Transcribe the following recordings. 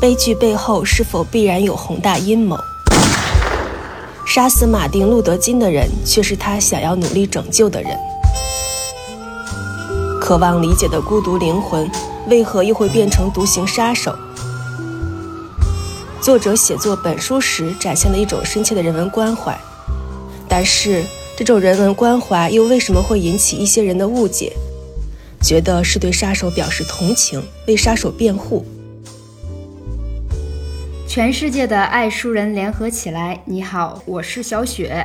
悲剧背后是否必然有宏大阴谋？杀死马丁·路德·金的人，却是他想要努力拯救的人。渴望理解的孤独灵魂，为何又会变成独行杀手？作者写作本书时，展现了一种深切的人文关怀，但是这种人文关怀又为什么会引起一些人的误解，觉得是对杀手表示同情，为杀手辩护？全世界的爱书人联合起来，你好，我是小雪。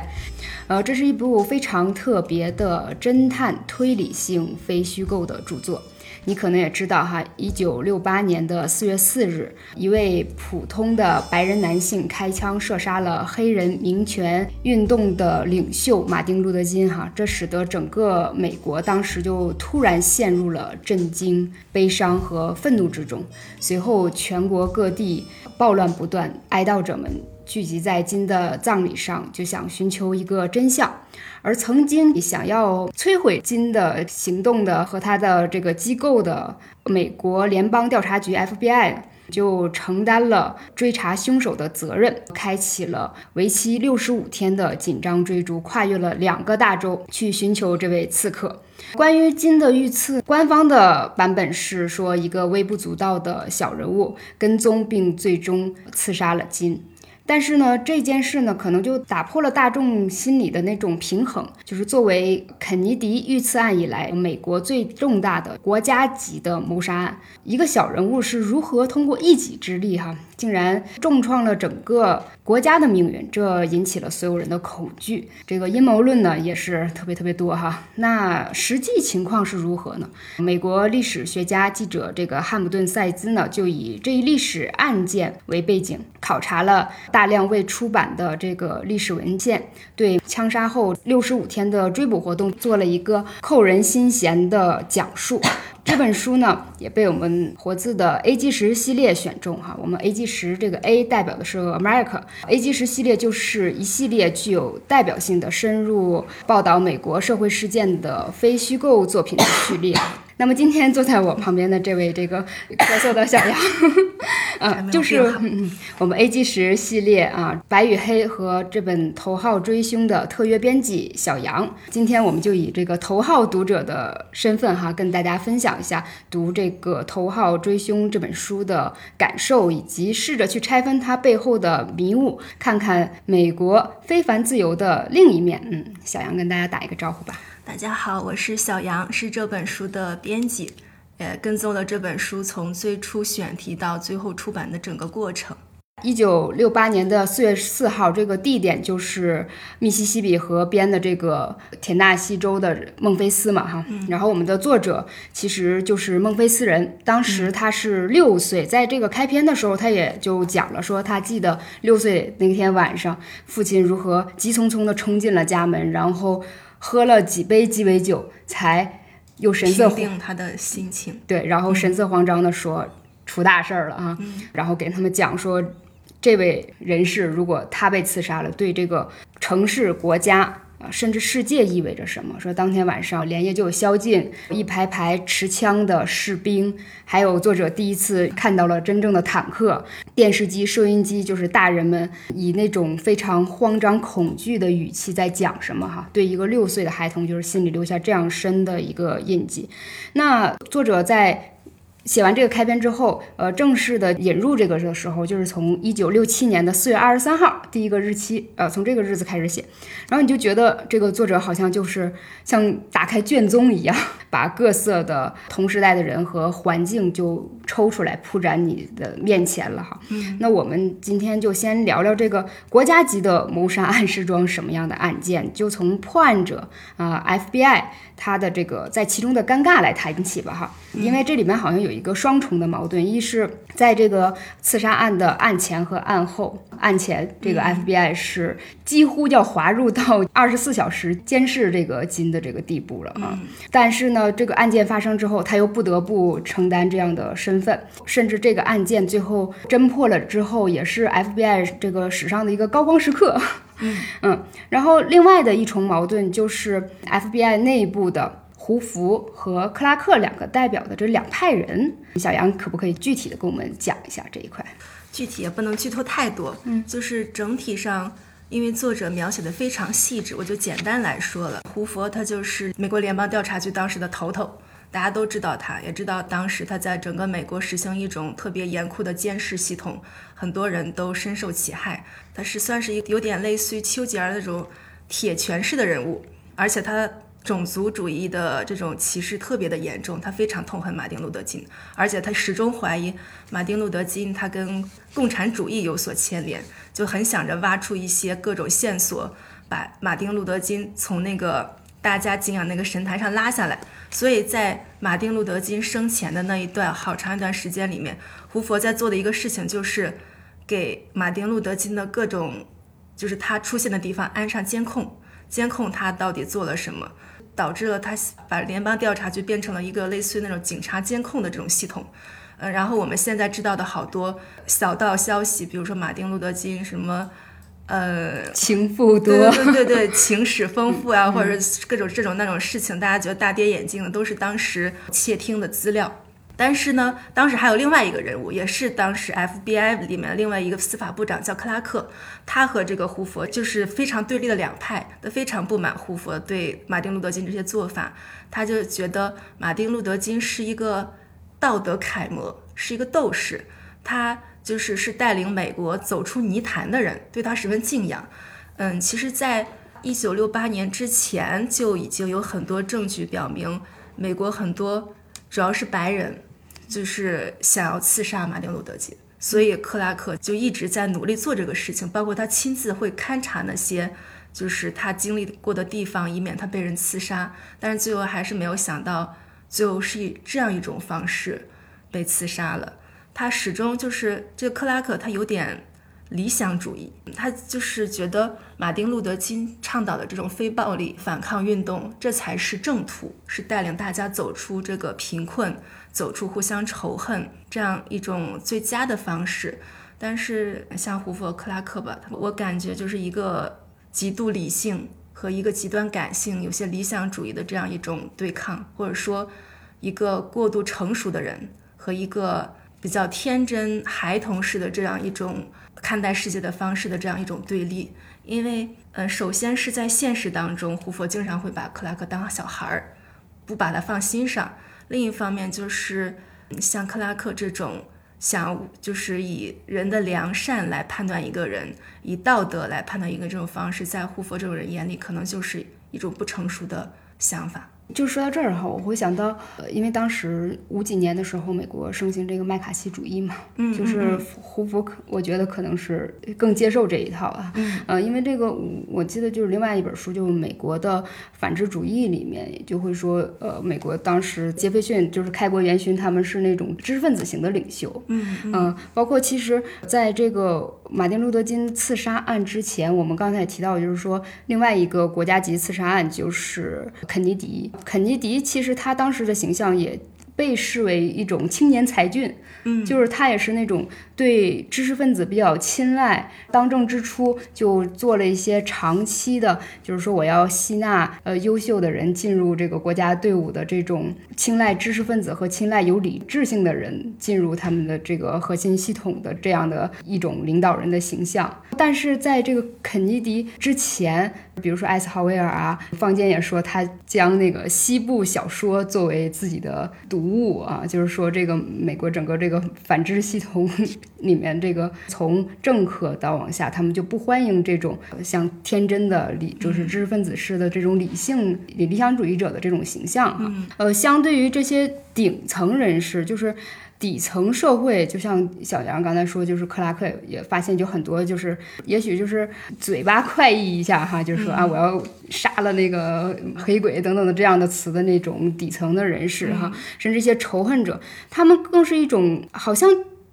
呃，这是一部非常特别的侦探推理性非虚构的著作。你可能也知道哈，一九六八年的四月四日，一位普通的白人男性开枪射杀了黑人民权运动的领袖马丁·路德·金哈，这使得整个美国当时就突然陷入了震惊、悲伤和愤怒之中。随后，全国各地暴乱不断，哀悼者们。聚集在金的葬礼上，就想寻求一个真相。而曾经想要摧毁金的行动的和他的这个机构的美国联邦调查局 FBI，就承担了追查凶手的责任，开启了为期六十五天的紧张追逐，跨越了两个大洲去寻求这位刺客。关于金的遇刺，官方的版本是说一个微不足道的小人物跟踪并最终刺杀了金。但是呢，这件事呢，可能就打破了大众心里的那种平衡。就是作为肯尼迪遇刺案以来美国最重大的国家级的谋杀案，一个小人物是如何通过一己之力，哈，竟然重创了整个。国家的命运，这引起了所有人的恐惧。这个阴谋论呢，也是特别特别多哈。那实际情况是如何呢？美国历史学家记者这个汉姆顿·塞兹呢，就以这一历史案件为背景，考察了大量未出版的这个历史文献，对枪杀后六十五天的追捕活动做了一个扣人心弦的讲述。这本书呢，也被我们活字的 A G 十系列选中哈。我们 A G 十这个 A 代表的是 America，A G 十系列就是一系列具有代表性的深入报道美国社会事件的非虚构作品的序列。那么今天坐在我旁边的这位这个咳嗽的小杨，嗯，就是 我们 A G 十系列啊白与黑和这本头号追凶的特约编辑小杨。今天我们就以这个头号读者的身份哈，跟大家分享一下读这个头号追凶这本书的感受，以及试着去拆分它背后的迷雾，看看美国非凡自由的另一面。嗯，小杨跟大家打一个招呼吧。大家好，我是小杨，是这本书的编辑，呃，跟踪了这本书从最初选题到最后出版的整个过程。一九六八年的四月四号，这个地点就是密西西比河边的这个田纳西州的孟菲斯嘛，哈。然后我们的作者其实就是孟菲斯人，当时他是六岁，在这个开篇的时候，他也就讲了说，他记得六岁那天晚上，父亲如何急匆匆地冲进了家门，然后。喝了几杯鸡尾酒，才又神色定他的心情。对，然后神色慌张的说：“出大事儿了啊！”然后给他们讲说，这位人士如果他被刺杀了，对这个城市、国家。啊，甚至世界意味着什么？说当天晚上连夜就有宵禁，一排排持枪的士兵，还有作者第一次看到了真正的坦克。电视机、收音机，就是大人们以那种非常慌张、恐惧的语气在讲什么？哈，对一个六岁的孩童，就是心里留下这样深的一个印记。那作者在。写完这个开篇之后，呃，正式的引入这个的时候，就是从一九六七年的四月二十三号第一个日期，呃，从这个日子开始写，然后你就觉得这个作者好像就是像打开卷宗一样，把各色的同时代的人和环境就抽出来铺展你的面前了哈。嗯，那我们今天就先聊聊这个国家级的谋杀案是桩什么样的案件，就从破案者啊，FBI。他的这个在其中的尴尬来谈起吧，哈，因为这里面好像有一个双重的矛盾，一是在这个刺杀案的案前和案后，案前这个 FBI 是几乎要滑入到 二十四小时监视这个金的这个地步了啊，但是呢，这个案件发生之后，他又不得不承担这样的身份，甚至这个案件最后侦破了之后，也是 FBI 这个史上的一个高光时刻。嗯嗯，然后另外的一重矛盾就是 FBI 内部的胡佛和克拉克两个代表的这两派人。小杨可不可以具体的跟我们讲一下这一块？具体也不能剧透太多，嗯，就是整体上，因为作者描写的非常细致，我就简单来说了。胡佛他就是美国联邦调查局当时的头头。大家都知道他，也知道当时他在整个美国实行一种特别严酷的监视系统，很多人都深受其害。他是算是一有点类似于丘吉尔那种铁拳式的人物，而且他种族主义的这种歧视特别的严重，他非常痛恨马丁路德金，而且他始终怀疑马丁路德金他跟共产主义有所牵连，就很想着挖出一些各种线索，把马丁路德金从那个。大家敬仰那个神坛上拉下来，所以在马丁路德金生前的那一段好长一段时间里面，胡佛在做的一个事情就是给马丁路德金的各种，就是他出现的地方安上监控，监控他到底做了什么，导致了他把联邦调查局变成了一个类似于那种警察监控的这种系统。呃，然后我们现在知道的好多小道消息，比如说马丁路德金什么。呃，情妇多，对对对对，情史丰富啊，或者是各种这种那种事情，大家觉得大跌眼镜的，都是当时窃听的资料。但是呢，当时还有另外一个人物，也是当时 FBI 里面的另外一个司法部长，叫克拉克。他和这个胡佛就是非常对立的两派，都非常不满胡佛对马丁路德金这些做法，他就觉得马丁路德金是一个道德楷模，是一个斗士，他。就是是带领美国走出泥潭的人，对他十分敬仰。嗯，其实，在一九六八年之前就已经有很多证据表明，美国很多主要是白人，就是想要刺杀马丁路德金。所以克拉克就一直在努力做这个事情，包括他亲自会勘察那些就是他经历过的地方，以免他被人刺杀。但是最后还是没有想到，最后是以这样一种方式被刺杀了。他始终就是这个克拉克，他有点理想主义，他就是觉得马丁路德金倡导的这种非暴力反抗运动，这才是正途，是带领大家走出这个贫困，走出互相仇恨这样一种最佳的方式。但是像胡佛、克拉克吧，我感觉就是一个极度理性和一个极端感性、有些理想主义的这样一种对抗，或者说一个过度成熟的人和一个。比较天真、孩童式的这样一种看待世界的方式的这样一种对立，因为，呃，首先是在现实当中，胡佛经常会把克拉克当小孩儿，不把他放心上；另一方面就是像克拉克这种想就是以人的良善来判断一个人，以道德来判断一个这种方式，在胡佛这种人眼里，可能就是一种不成熟的想法。就说到这儿哈，我会想到，呃，因为当时五几年的时候，美国盛行这个麦卡锡主义嘛，嗯，就是胡佛可，我觉得可能是更接受这一套啊，嗯，呃，因为这个我记得就是另外一本书，就是美国的反智主义里面就会说，呃，美国当时杰斐逊就是开国元勋，他们是那种知识分子型的领袖，嗯嗯，包括其实在这个马丁路德金刺杀案之前，我们刚才也提到，就是说另外一个国家级刺杀案就是肯尼迪。肯尼迪其实他当时的形象也被视为一种青年才俊，嗯，就是他也是那种。对知识分子比较青睐，当政之初就做了一些长期的，就是说我要吸纳呃优秀的人进入这个国家队伍的这种青睐知识分子和青睐有理智性的人进入他们的这个核心系统的这样的一种领导人的形象。但是在这个肯尼迪之前，比如说艾斯豪威尔啊，坊间也说他将那个西部小说作为自己的读物啊，就是说这个美国整个这个反知系统。里面这个从政客到往下，他们就不欢迎这种像天真的理，就是知识分子式的这种理性理理想主义者的这种形象啊。呃，相对于这些顶层人士，就是底层社会，就像小杨刚才说，就是克拉克也发现，就很多就是也许就是嘴巴快意一下哈，就是说啊，我要杀了那个黑鬼等等的这样的词的那种底层的人士哈，甚至一些仇恨者，他们更是一种好像。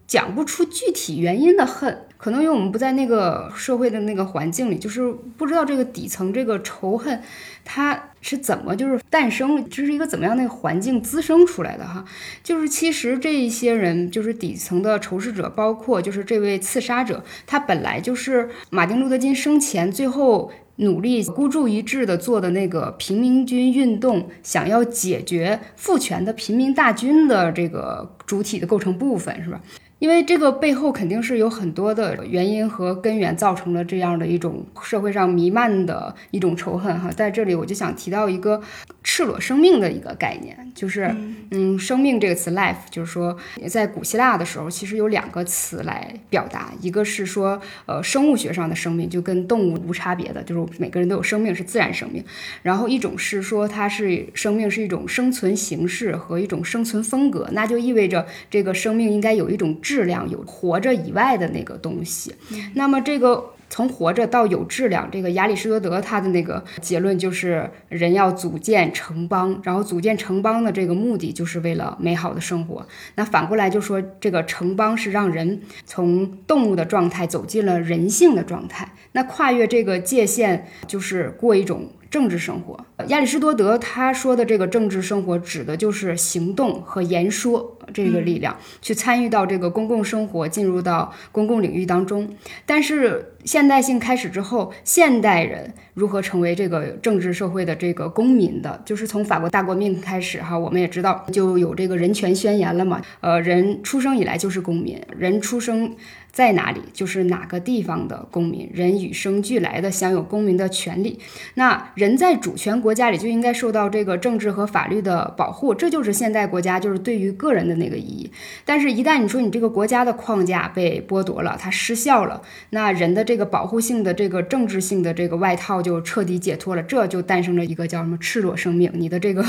讲不出具体原因的恨，可能因为我们不在那个社会的那个环境里，就是不知道这个底层这个仇恨，它是怎么就是诞生，这是一个怎么样的环境滋生出来的哈。就是其实这一些人，就是底层的仇视者，包括就是这位刺杀者，他本来就是马丁路德金生前最后努力孤注一掷的做的那个平民军运动，想要解决父权的平民大军的这个主体的构成部分，是吧？因为这个背后肯定是有很多的原因和根源造成了这样的一种社会上弥漫的一种仇恨哈，在这里我就想提到一个赤裸生命的一个概念，就是嗯，生命这个词 life，就是说在古希腊的时候，其实有两个词来表达，一个是说呃生物学上的生命，就跟动物无差别的，就是每个人都有生命是自然生命，然后一种是说它是生命是一种生存形式和一种生存风格，那就意味着这个生命应该有一种质。质量有活着以外的那个东西，那么这个从活着到有质量，这个亚里士多德他的那个结论就是人要组建城邦，然后组建城邦的这个目的就是为了美好的生活。那反过来就说这个城邦是让人从动物的状态走进了人性的状态，那跨越这个界限就是过一种。政治生活，亚里士多德他说的这个政治生活，指的就是行动和言说这个力量，去参与到这个公共生活，进入到公共领域当中。但是现代性开始之后，现代人如何成为这个政治社会的这个公民的，就是从法国大革命开始哈，我们也知道就有这个人权宣言了嘛。呃，人出生以来就是公民，人出生。在哪里就是哪个地方的公民，人与生俱来的享有公民的权利。那人在主权国家里就应该受到这个政治和法律的保护，这就是现代国家就是对于个人的那个意义。但是，一旦你说你这个国家的框架被剥夺了，它失效了，那人的这个保护性的这个政治性的这个外套就彻底解脱了，这就诞生了一个叫什么赤裸生命。你的这个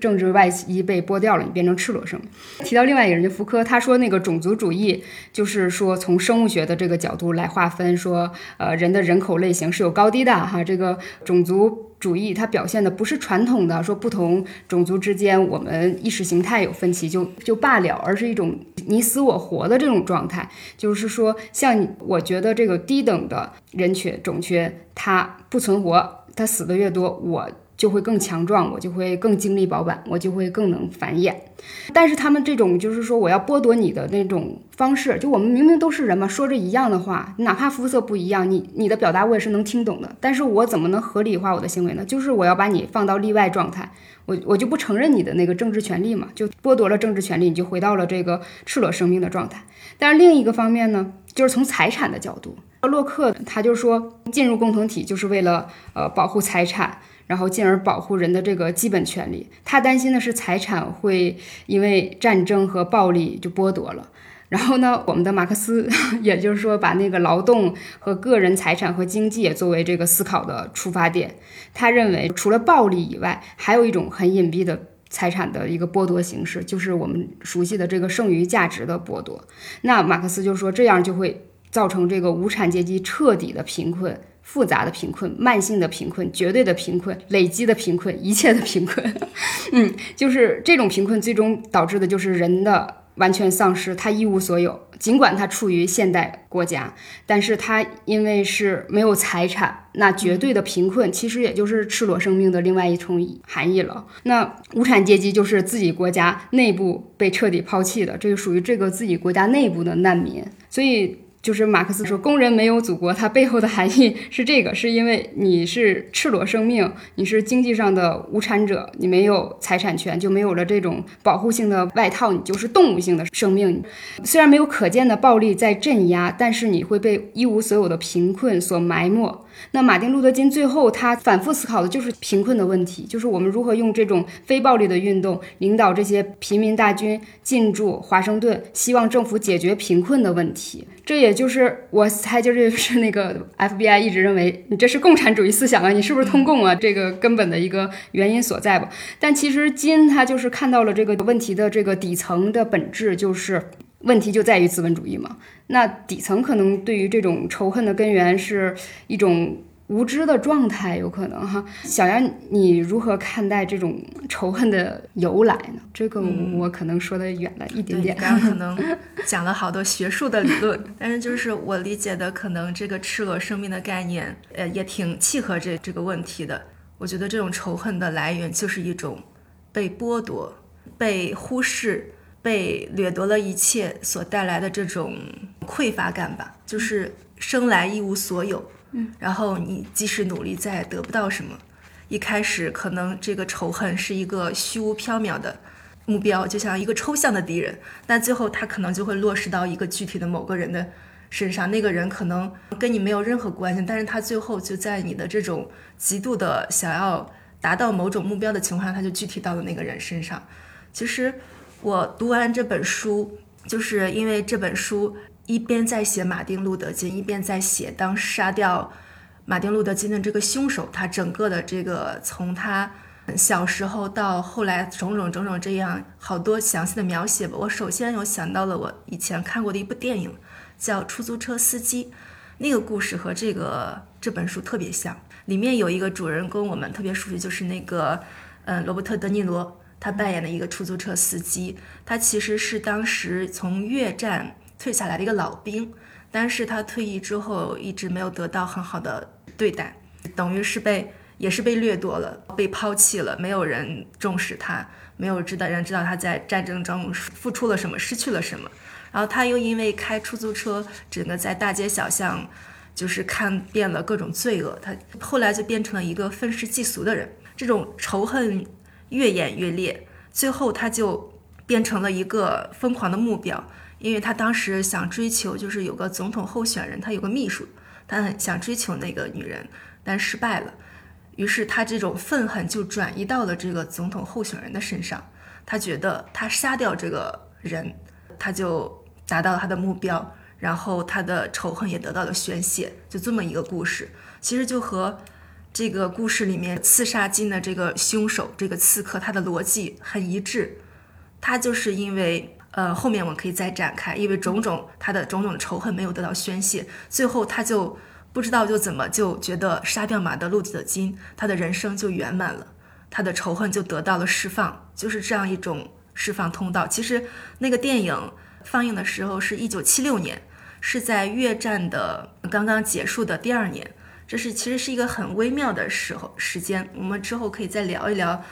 政治外衣被剥掉了，你变成赤裸生命。提到另外一个人，就福柯，他说那个种族主义就是说从。从生物学的这个角度来划分，说，呃，人的人口类型是有高低的哈。这个种族主义它表现的不是传统的说不同种族之间我们意识形态有分歧就就罢了，而是一种你死我活的这种状态。就是说，像我觉得这个低等的人群种群，它不存活，它死的越多，我。就会更强壮，我就会更精力饱满，我就会更能繁衍。但是他们这种就是说我要剥夺你的那种方式，就我们明明都是人嘛，说着一样的话，哪怕肤色不一样，你你的表达我也是能听懂的。但是我怎么能合理化我的行为呢？就是我要把你放到例外状态，我我就不承认你的那个政治权利嘛，就剥夺了政治权利，你就回到了这个赤裸生命的状态。但是另一个方面呢，就是从财产的角度，洛克他就说进入共同体就是为了呃保护财产。然后，进而保护人的这个基本权利。他担心的是财产会因为战争和暴力就剥夺了。然后呢，我们的马克思，也就是说，把那个劳动和个人财产和经济也作为这个思考的出发点。他认为，除了暴力以外，还有一种很隐蔽的财产的一个剥夺形式，就是我们熟悉的这个剩余价值的剥夺。那马克思就说，这样就会造成这个无产阶级彻底的贫困。复杂的贫困、慢性的贫困、绝对的贫困、累积的贫困、一切的贫困，嗯，就是这种贫困最终导致的就是人的完全丧失，他一无所有。尽管他处于现代国家，但是他因为是没有财产，那绝对的贫困其实也就是赤裸生命的另外一重含义了。那无产阶级就是自己国家内部被彻底抛弃的，这个属于这个自己国家内部的难民，所以。就是马克思说，工人没有祖国，它背后的含义是这个，是因为你是赤裸生命，你是经济上的无产者，你没有财产权，就没有了这种保护性的外套，你就是动物性的生命。虽然没有可见的暴力在镇压，但是你会被一无所有的贫困所埋没。那马丁·路德·金最后他反复思考的就是贫困的问题，就是我们如何用这种非暴力的运动领导这些平民大军进驻华盛顿，希望政府解决贫困的问题。这也就是我猜，就是那个 FBI 一直认为你这是共产主义思想啊，你是不是通共啊？这个根本的一个原因所在吧。但其实金他就是看到了这个问题的这个底层的本质，就是问题就在于资本主义嘛。那底层可能对于这种仇恨的根源是一种无知的状态，有可能哈。小杨，你如何看待这种仇恨的由来呢？这个我可能说的远了一点点。刚刚可 能讲了好多学术的理论，但是就是我理解的，可能这个赤裸生命的概念，呃，也挺契合这这个问题的。我觉得这种仇恨的来源就是一种被剥夺、被忽视。被掠夺了一切所带来的这种匮乏感吧，就是生来一无所有，嗯，然后你即使努力再也得不到什么，一开始可能这个仇恨是一个虚无缥缈的目标，就像一个抽象的敌人，但最后他可能就会落实到一个具体的某个人的身上，那个人可能跟你没有任何关系，但是他最后就在你的这种极度的想要达到某种目标的情况下，他就具体到了那个人身上。其实我读完这本书，就是因为这本书。一边在写马丁·路德·金，一边在写当杀掉马丁·路德·金的这个凶手，他整个的这个从他小时候到后来种种种种这样好多详细的描写吧。我首先有想到了我以前看过的一部电影，叫《出租车司机》，那个故事和这个这本书特别像。里面有一个主人公，我们特别熟悉，就是那个嗯罗伯特·德尼罗，他扮演的一个出租车司机，他其实是当时从越战。退下来的一个老兵，但是他退役之后一直没有得到很好的对待，等于是被也是被掠夺了，被抛弃了，没有人重视他，没有知道人知道他在战争中付出了什么，失去了什么。然后他又因为开出租车，整个在大街小巷，就是看遍了各种罪恶，他后来就变成了一个愤世嫉俗的人。这种仇恨越演越烈，最后他就变成了一个疯狂的目标。因为他当时想追求，就是有个总统候选人，他有个秘书，他很想追求那个女人，但失败了。于是他这种愤恨就转移到了这个总统候选人的身上。他觉得他杀掉这个人，他就达到了他的目标，然后他的仇恨也得到了宣泄。就这么一个故事，其实就和这个故事里面刺杀金的这个凶手，这个刺客，他的逻辑很一致。他就是因为。呃，后面我们可以再展开，因为种种他的种种仇恨没有得到宣泄，最后他就不知道就怎么就觉得杀掉马德路的金，他的人生就圆满了，他的仇恨就得到了释放，就是这样一种释放通道。其实那个电影放映的时候是一九七六年，是在越战的刚刚结束的第二年，这是其实是一个很微妙的时候时间。我们之后可以再聊一聊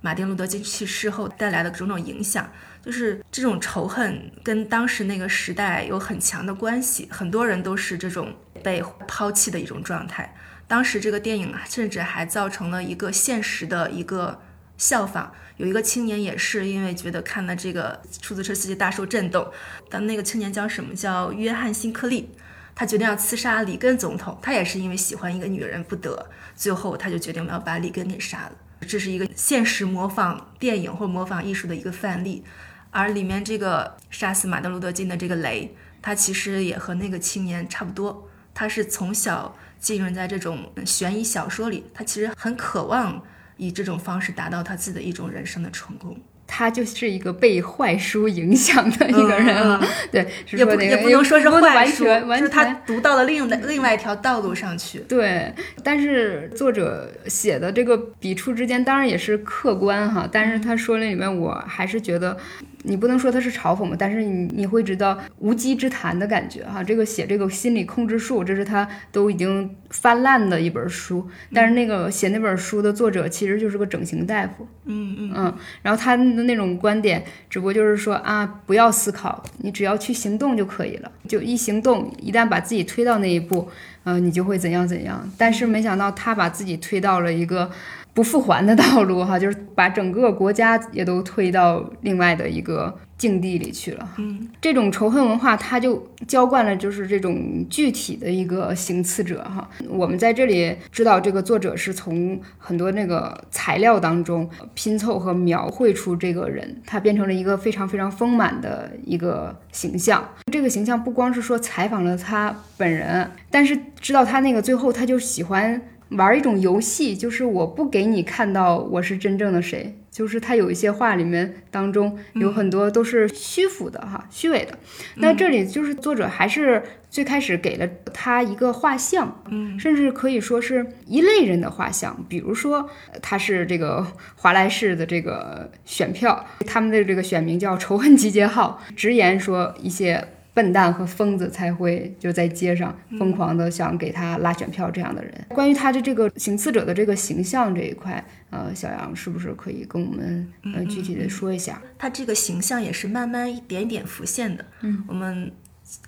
马丁路德金去世后带来的种种影响。就是这种仇恨跟当时那个时代有很强的关系，很多人都是这种被抛弃的一种状态。当时这个电影啊甚至还造成了一个现实的一个效仿，有一个青年也是因为觉得看了这个出租车司机大受震动，但那个青年叫什么叫约翰辛克利，他决定要刺杀里根总统，他也是因为喜欢一个女人不得，最后他就决定要把里根给杀了。这是一个现实模仿电影或模仿艺术的一个范例。而里面这个杀死马丁路德金的这个雷，他其实也和那个青年差不多，他是从小浸润在这种悬疑小说里，他其实很渴望以这种方式达到他自己的一种人生的成功。他就是一个被坏书影响的一个人啊，对，也不也不能说是坏书，就是他读到了另另外一条道路上去。对，但是作者写的这个笔触之间当然也是客观哈，但是他说那里面我还是觉得。你不能说他是嘲讽吧，但是你你会知道无稽之谈的感觉哈。这个写这个心理控制术，这是他都已经翻烂的一本书。但是那个写那本书的作者其实就是个整形大夫，嗯嗯嗯。然后他那种观点，只不过就是说啊，不要思考，你只要去行动就可以了。就一行动，一旦把自己推到那一步，嗯，你就会怎样怎样。但是没想到他把自己推到了一个。不复还的道路哈，就是把整个国家也都推到另外的一个境地里去了。嗯，这种仇恨文化，它就浇灌了，就是这种具体的一个行刺者哈。我们在这里知道，这个作者是从很多那个材料当中拼凑和描绘出这个人，他变成了一个非常非常丰满的一个形象。这个形象不光是说采访了他本人，但是知道他那个最后，他就喜欢。玩一种游戏，就是我不给你看到我是真正的谁，就是他有一些话里面当中有很多都是虚浮的哈，虚伪的。那这里就是作者还是最开始给了他一个画像，嗯，甚至可以说是一类人的画像，比如说他是这个华莱士的这个选票，他们的这个选民叫仇恨集结号，直言说一些。笨蛋和疯子才会就在街上疯狂的想给他拉选票，这样的人。关于他的这个行刺者的这个形象这一块，呃，小杨是不是可以跟我们呃具体的说一下？他这个形象也是慢慢一点点浮现的。嗯，我们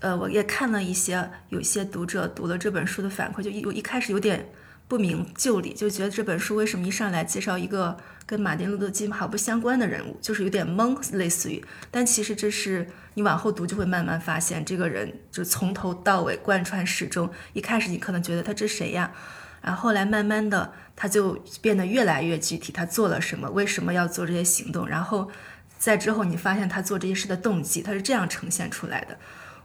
呃，我也看了一些，有些读者读了这本书的反馈，就一我一开始有点不明就里，就觉得这本书为什么一上来介绍一个跟马丁路德金毫不相关的人物，就是有点懵，类似于。但其实这是你往后读就会慢慢发现，这个人就从头到尾贯穿始终。一开始你可能觉得他这谁呀？然后后来慢慢的他就变得越来越具体，他做了什么，为什么要做这些行动，然后在之后你发现他做这些事的动机，他是这样呈现出来的。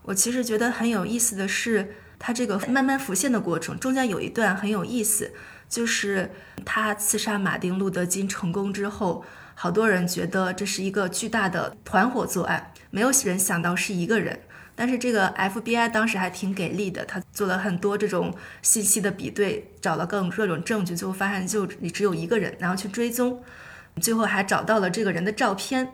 我其实觉得很有意思的是，他这个慢慢浮现的过程，中间有一段很有意思，就是他刺杀马丁路德金成功之后，好多人觉得这是一个巨大的团伙作案，没有人想到是一个人。但是这个 FBI 当时还挺给力的，他做了很多这种信息的比对，找了各种各种证据，最后发现就你只有一个人，然后去追踪，最后还找到了这个人的照片，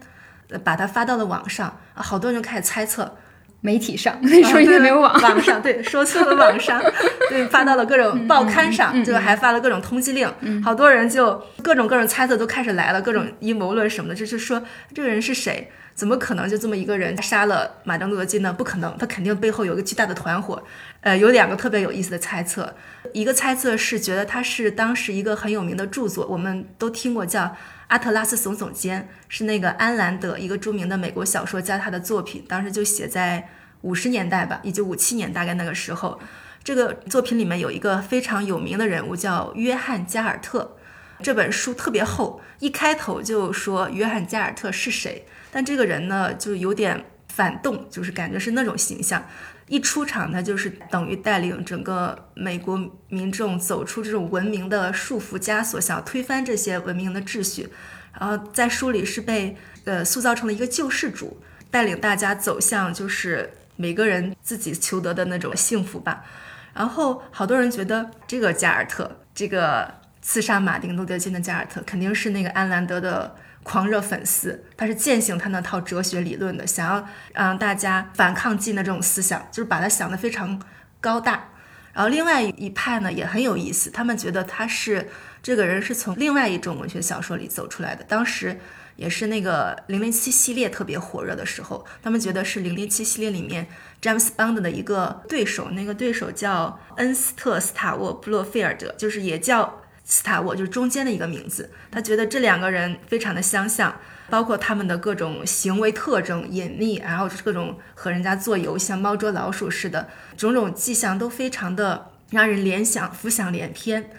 把他发到了网上，啊，好多人就开始猜测。媒体上 那时候也没有网，网上对说错了，网上 对发到了各种报刊上，就还发了各种通缉令，好多人就各种各种猜测都开始来了，各种阴谋论什么的，就是说这个人是谁？怎么可能就这么一个人杀了马丁路德金呢？不可能，他肯定背后有一个巨大的团伙。呃，有两个特别有意思的猜测，一个猜测是觉得他是当时一个很有名的著作，我们都听过叫《阿特拉斯耸耸肩》，是那个安兰德一个著名的美国小说家他的作品，当时就写在五十年代吧，一九五七年大概那个时候，这个作品里面有一个非常有名的人物叫约翰加尔特，这本书特别厚，一开头就说约翰加尔特是谁。但这个人呢，就有点反动，就是感觉是那种形象，一出场他就是等于带领整个美国民众走出这种文明的束缚枷锁，想要推翻这些文明的秩序。然后在书里是被呃塑造成了一个救世主，带领大家走向就是每个人自己求得的那种幸福吧。然后好多人觉得这个加尔特，这个刺杀马丁路德金的加尔特，肯定是那个安兰德的。狂热粉丝，他是践行他那套哲学理论的，想要让大家反抗进的这种思想，就是把他想得非常高大。然后另外一派呢也很有意思，他们觉得他是这个人是从另外一种文学小说里走出来的。当时也是那个零零七系列特别火热的时候，他们觉得是零零七系列里面詹姆斯邦德的一个对手，那个对手叫恩斯特斯塔沃布洛菲尔德，就是也叫。斯塔沃就是中间的一个名字，他觉得这两个人非常的相像，包括他们的各种行为特征、隐匿，然后各种和人家做游像猫捉老鼠似的，种种迹象都非常的让人联想、浮想联翩，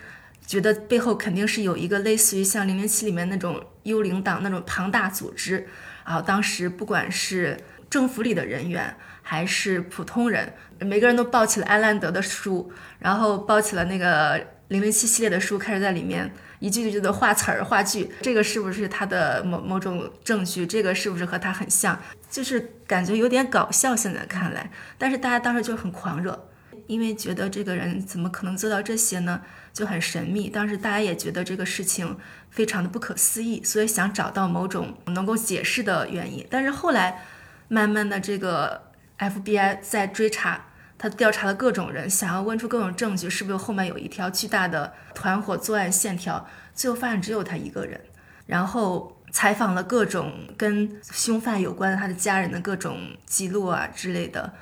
觉得背后肯定是有一个类似于像《零零七》里面那种幽灵党那种庞大组织。然后当时不管是政府里的人员还是普通人，每个人都抱起了艾兰德的书，然后抱起了那个。零零七系列的书开始在里面一句一句的画词儿画句，这个是不是他的某某种证据？这个是不是和他很像？就是感觉有点搞笑，现在看来。但是大家当时就很狂热，因为觉得这个人怎么可能做到这些呢？就很神秘。当时大家也觉得这个事情非常的不可思议，所以想找到某种能够解释的原因。但是后来，慢慢的这个 FBI 在追查。他调查了各种人，想要问出各种证据，是不是后面有一条巨大的团伙作案线条？最后发现只有他一个人。然后采访了各种跟凶犯有关的他的家人的各种记录啊之类的，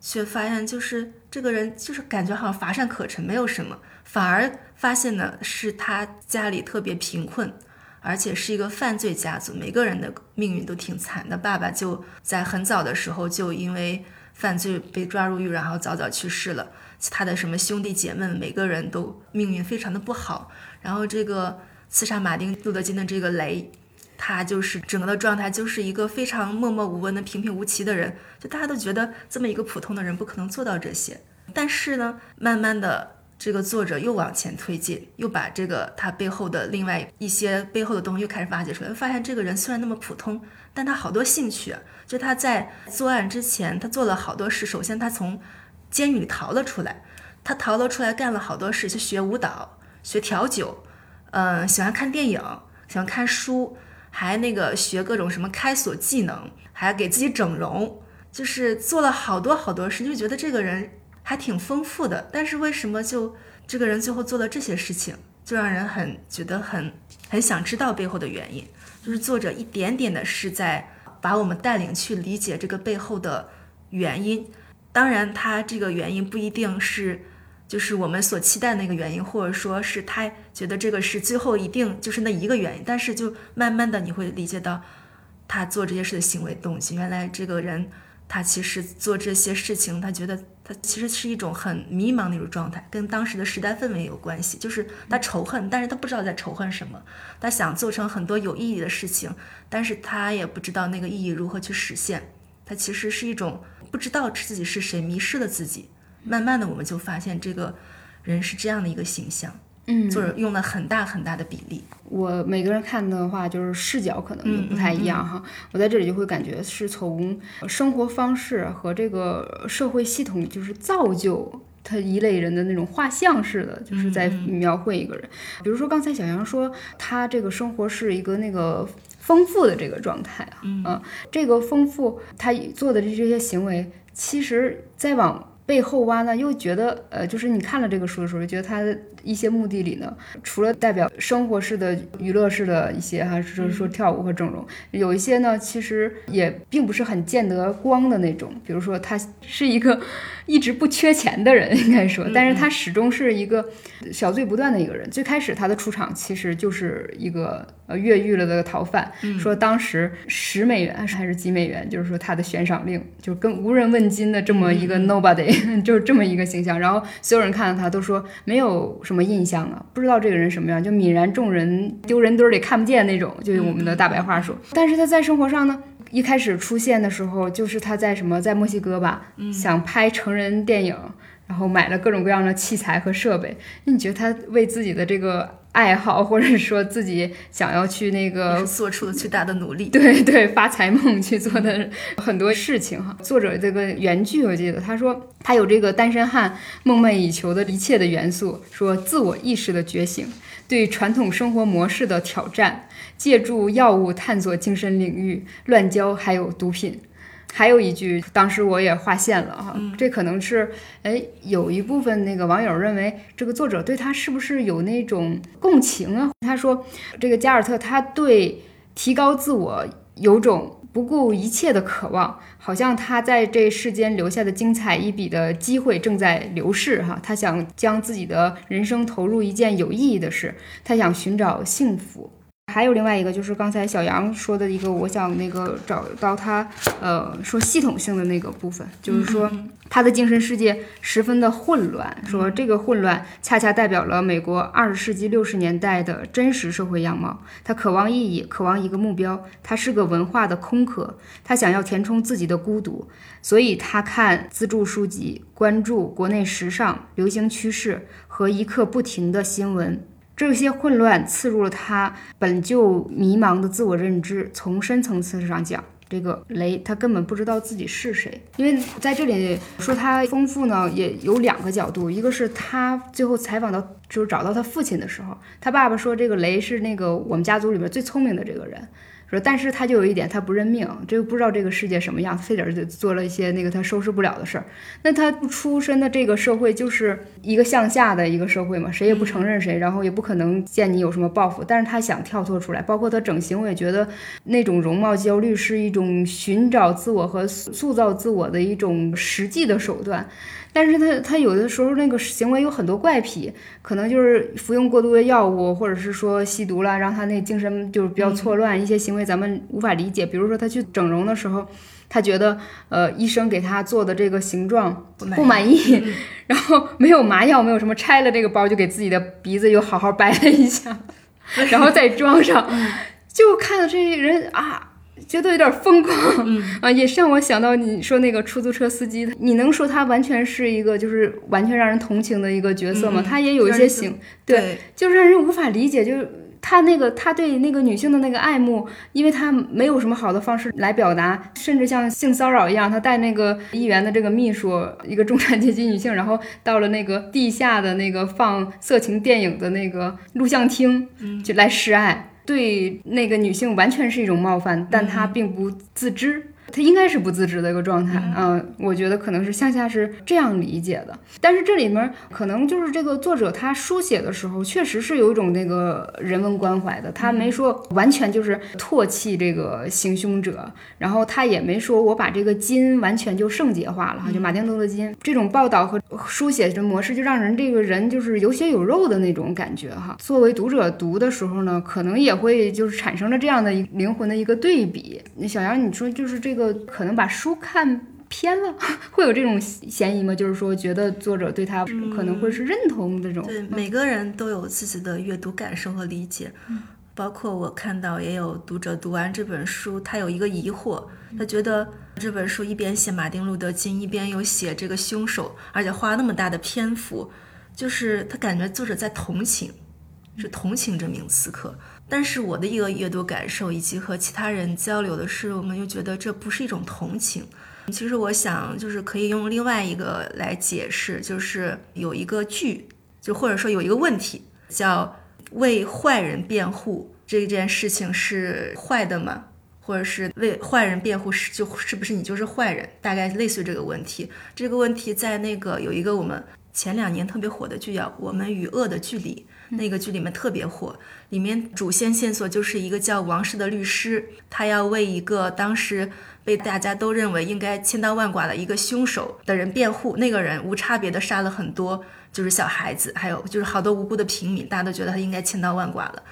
却发现就是这个人就是感觉好像乏善可陈，没有什么。反而发现呢是他家里特别贫困，而且是一个犯罪家族，每个人的命运都挺惨的。爸爸就在很早的时候就因为。犯罪被抓入狱，然后早早去世了。其他的什么兄弟姐妹，每个人都命运非常的不好。然后这个刺杀马丁路德金的这个雷，他就是整个的状态就是一个非常默默无闻的平平无奇的人。就大家都觉得这么一个普通的人不可能做到这些。但是呢，慢慢的这个作者又往前推进，又把这个他背后的另外一些背后的东西又开始挖掘出来，发现这个人虽然那么普通，但他好多兴趣。就他在作案之前，他做了好多事。首先，他从监狱里逃了出来，他逃了出来，干了好多事，去学舞蹈、学调酒，嗯，喜欢看电影，喜欢看书，还那个学各种什么开锁技能，还给自己整容，就是做了好多好多事，就觉得这个人还挺丰富的。但是为什么就这个人最后做了这些事情，就让人很觉得很很想知道背后的原因？就是作者一点点的是在。把我们带领去理解这个背后的原因。当然，他这个原因不一定是就是我们所期待那个原因，或者说是他觉得这个是最后一定就是那一个原因。但是就慢慢的你会理解到他做这些事的行为动机，原来这个人他其实做这些事情，他觉得。他其实是一种很迷茫的一种状态，跟当时的时代氛围有关系。就是他仇恨，但是他不知道在仇恨什么。他想做成很多有意义的事情，但是他也不知道那个意义如何去实现。他其实是一种不知道自己是谁，迷失了自己。慢慢的，我们就发现这个人是这样的一个形象。嗯，就是用了很大很大的比例。我每个人看的话，就是视角可能就不太一样哈。我在这里就会感觉是从生活方式和这个社会系统，就是造就他一类人的那种画像似的，就是在描绘一个人。比如说刚才小杨说，他这个生活是一个那个丰富的这个状态啊，嗯，这个丰富他做的这这些行为，其实再往背后挖呢，又觉得呃，就是你看了这个书的时候，就觉得他。一些目的里呢，除了代表生活式的、娱乐式的一些，哈，就是说跳舞和整容，有一些呢，其实也并不是很见得光的那种。比如说，他是一个一直不缺钱的人，应该说，但是他始终是一个小罪不断的一个人。最开始他的出场其实就是一个呃越狱了的逃犯，说当时十美元还是几美元，就是说他的悬赏令，就跟无人问津的这么一个 nobody，就是这么一个形象。然后所有人看到他都说没有。什么印象啊？不知道这个人什么样，就泯然众人，丢人堆里看不见那种，就用我们的大白话说。但是他在生活上呢，一开始出现的时候，就是他在什么，在墨西哥吧，想拍成人电影，然后买了各种各样的器材和设备。那你觉得他为自己的这个？爱好，或者说自己想要去那个做出了巨大的努力，对对，发财梦去做的 很多事情哈。作者这个原句我记得他说他有这个单身汉梦寐以求的一切的元素，说自我意识的觉醒，对传统生活模式的挑战，借助药物探索精神领域，乱交还有毒品。还有一句，当时我也划线了哈，这可能是，哎，有一部分那个网友认为这个作者对他是不是有那种共情啊？他说，这个加尔特他对提高自我有种不顾一切的渴望，好像他在这世间留下的精彩一笔的机会正在流逝哈，他想将自己的人生投入一件有意义的事，他想寻找幸福。还有另外一个，就是刚才小杨说的一个，我想那个找到他，呃，说系统性的那个部分，就是说他的精神世界十分的混乱，说这个混乱恰恰代表了美国二十世纪六十年代的真实社会样貌。他渴望意义，渴望一个目标，他是个文化的空壳，他想要填充自己的孤独，所以他看自助书籍，关注国内时尚流行趋势和一刻不停的新闻。这些混乱刺入了他本就迷茫的自我认知。从深层次上讲，这个雷他根本不知道自己是谁。因为在这里说他丰富呢，也有两个角度。一个是他最后采访到，就是找到他父亲的时候，他爸爸说这个雷是那个我们家族里边最聪明的这个人。说，但是他就有一点，他不认命，这个不知道这个世界什么样，非得做了一些那个他收拾不了的事儿。那他出身的这个社会就是一个向下的一个社会嘛，谁也不承认谁，然后也不可能见你有什么报复。但是他想跳脱出来，包括他整形，我也觉得那种容貌焦虑是一种寻找自我和塑造自我的一种实际的手段。但是他他有的时候那个行为有很多怪癖，可能就是服用过多的药物，或者是说吸毒了，让他那精神就是比较错乱，一些行为咱们无法理解。比如说他去整容的时候，他觉得呃医生给他做的这个形状不满意，然后没有麻药，没有什么，拆了这个包就给自己的鼻子又好好掰了一下，然后再装上，就看到这些人啊。觉得有点疯狂，啊，也是让我想到你说那个出租车司机，你能说他完全是一个就是完全让人同情的一个角色吗？他也有一些行，对，就是让人无法理解，就是他那个他对那个女性的那个爱慕，因为他没有什么好的方式来表达，甚至像性骚扰一样，他带那个议员的这个秘书，一个中产阶级女性，然后到了那个地下的那个放色情电影的那个录像厅，就来示爱。对那个女性完全是一种冒犯，但她并不自知。他应该是不自知的一个状态。嗯，我觉得可能是向下是这样理解的。但是这里面可能就是这个作者他书写的时候，确实是有一种那个人文关怀的。他没说完全就是唾弃这个行凶者，然后他也没说我把这个金完全就圣洁化了哈，就马丁路德金这种报道和书写的模式，就让人这个人就是有血有肉的那种感觉哈。作为读者读的时候呢，可能也会就是产生了这样的一灵魂的一个对比。那小杨，你说就是这个可能把书看偏了，会有这种嫌疑吗？就是说觉得作者对他可能会是认同这种。对，每个人都有自己的阅读感受和理解。包括我看到也有读者读完这本书，他有一个疑惑，他觉得这本书一边写马丁路德金，一边又写这个凶手，而且花那么大的篇幅，就是他感觉作者在同情，是同情这名刺客。但是我的一个阅读感受，以及和其他人交流的是，我们又觉得这不是一种同情。其实我想，就是可以用另外一个来解释，就是有一个剧，就或者说有一个问题叫。为坏人辩护这件事情是坏的吗？或者是为坏人辩护是就是不是你就是坏人？大概类似于这个问题。这个问题在那个有一个我们前两年特别火的剧叫《我们与恶的距离》，那个剧里面特别火。里面主线线索就是一个叫王氏的律师，他要为一个当时被大家都认为应该千刀万剐的一个凶手的人辩护。那个人无差别的杀了很多。就是小孩子，还有就是好多无辜的平民，大家都觉得他应该千刀万剐了，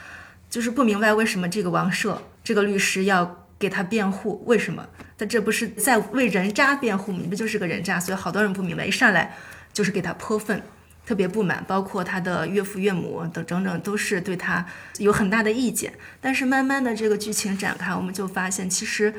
就是不明白为什么这个王赦这个律师要给他辩护，为什么？他这不是在为人渣辩护吗？你不就是个人渣？所以好多人不明白，一上来就是给他泼粪，特别不满，包括他的岳父岳母等整整都是对他有很大的意见。但是慢慢的这个剧情展开，我们就发现其实。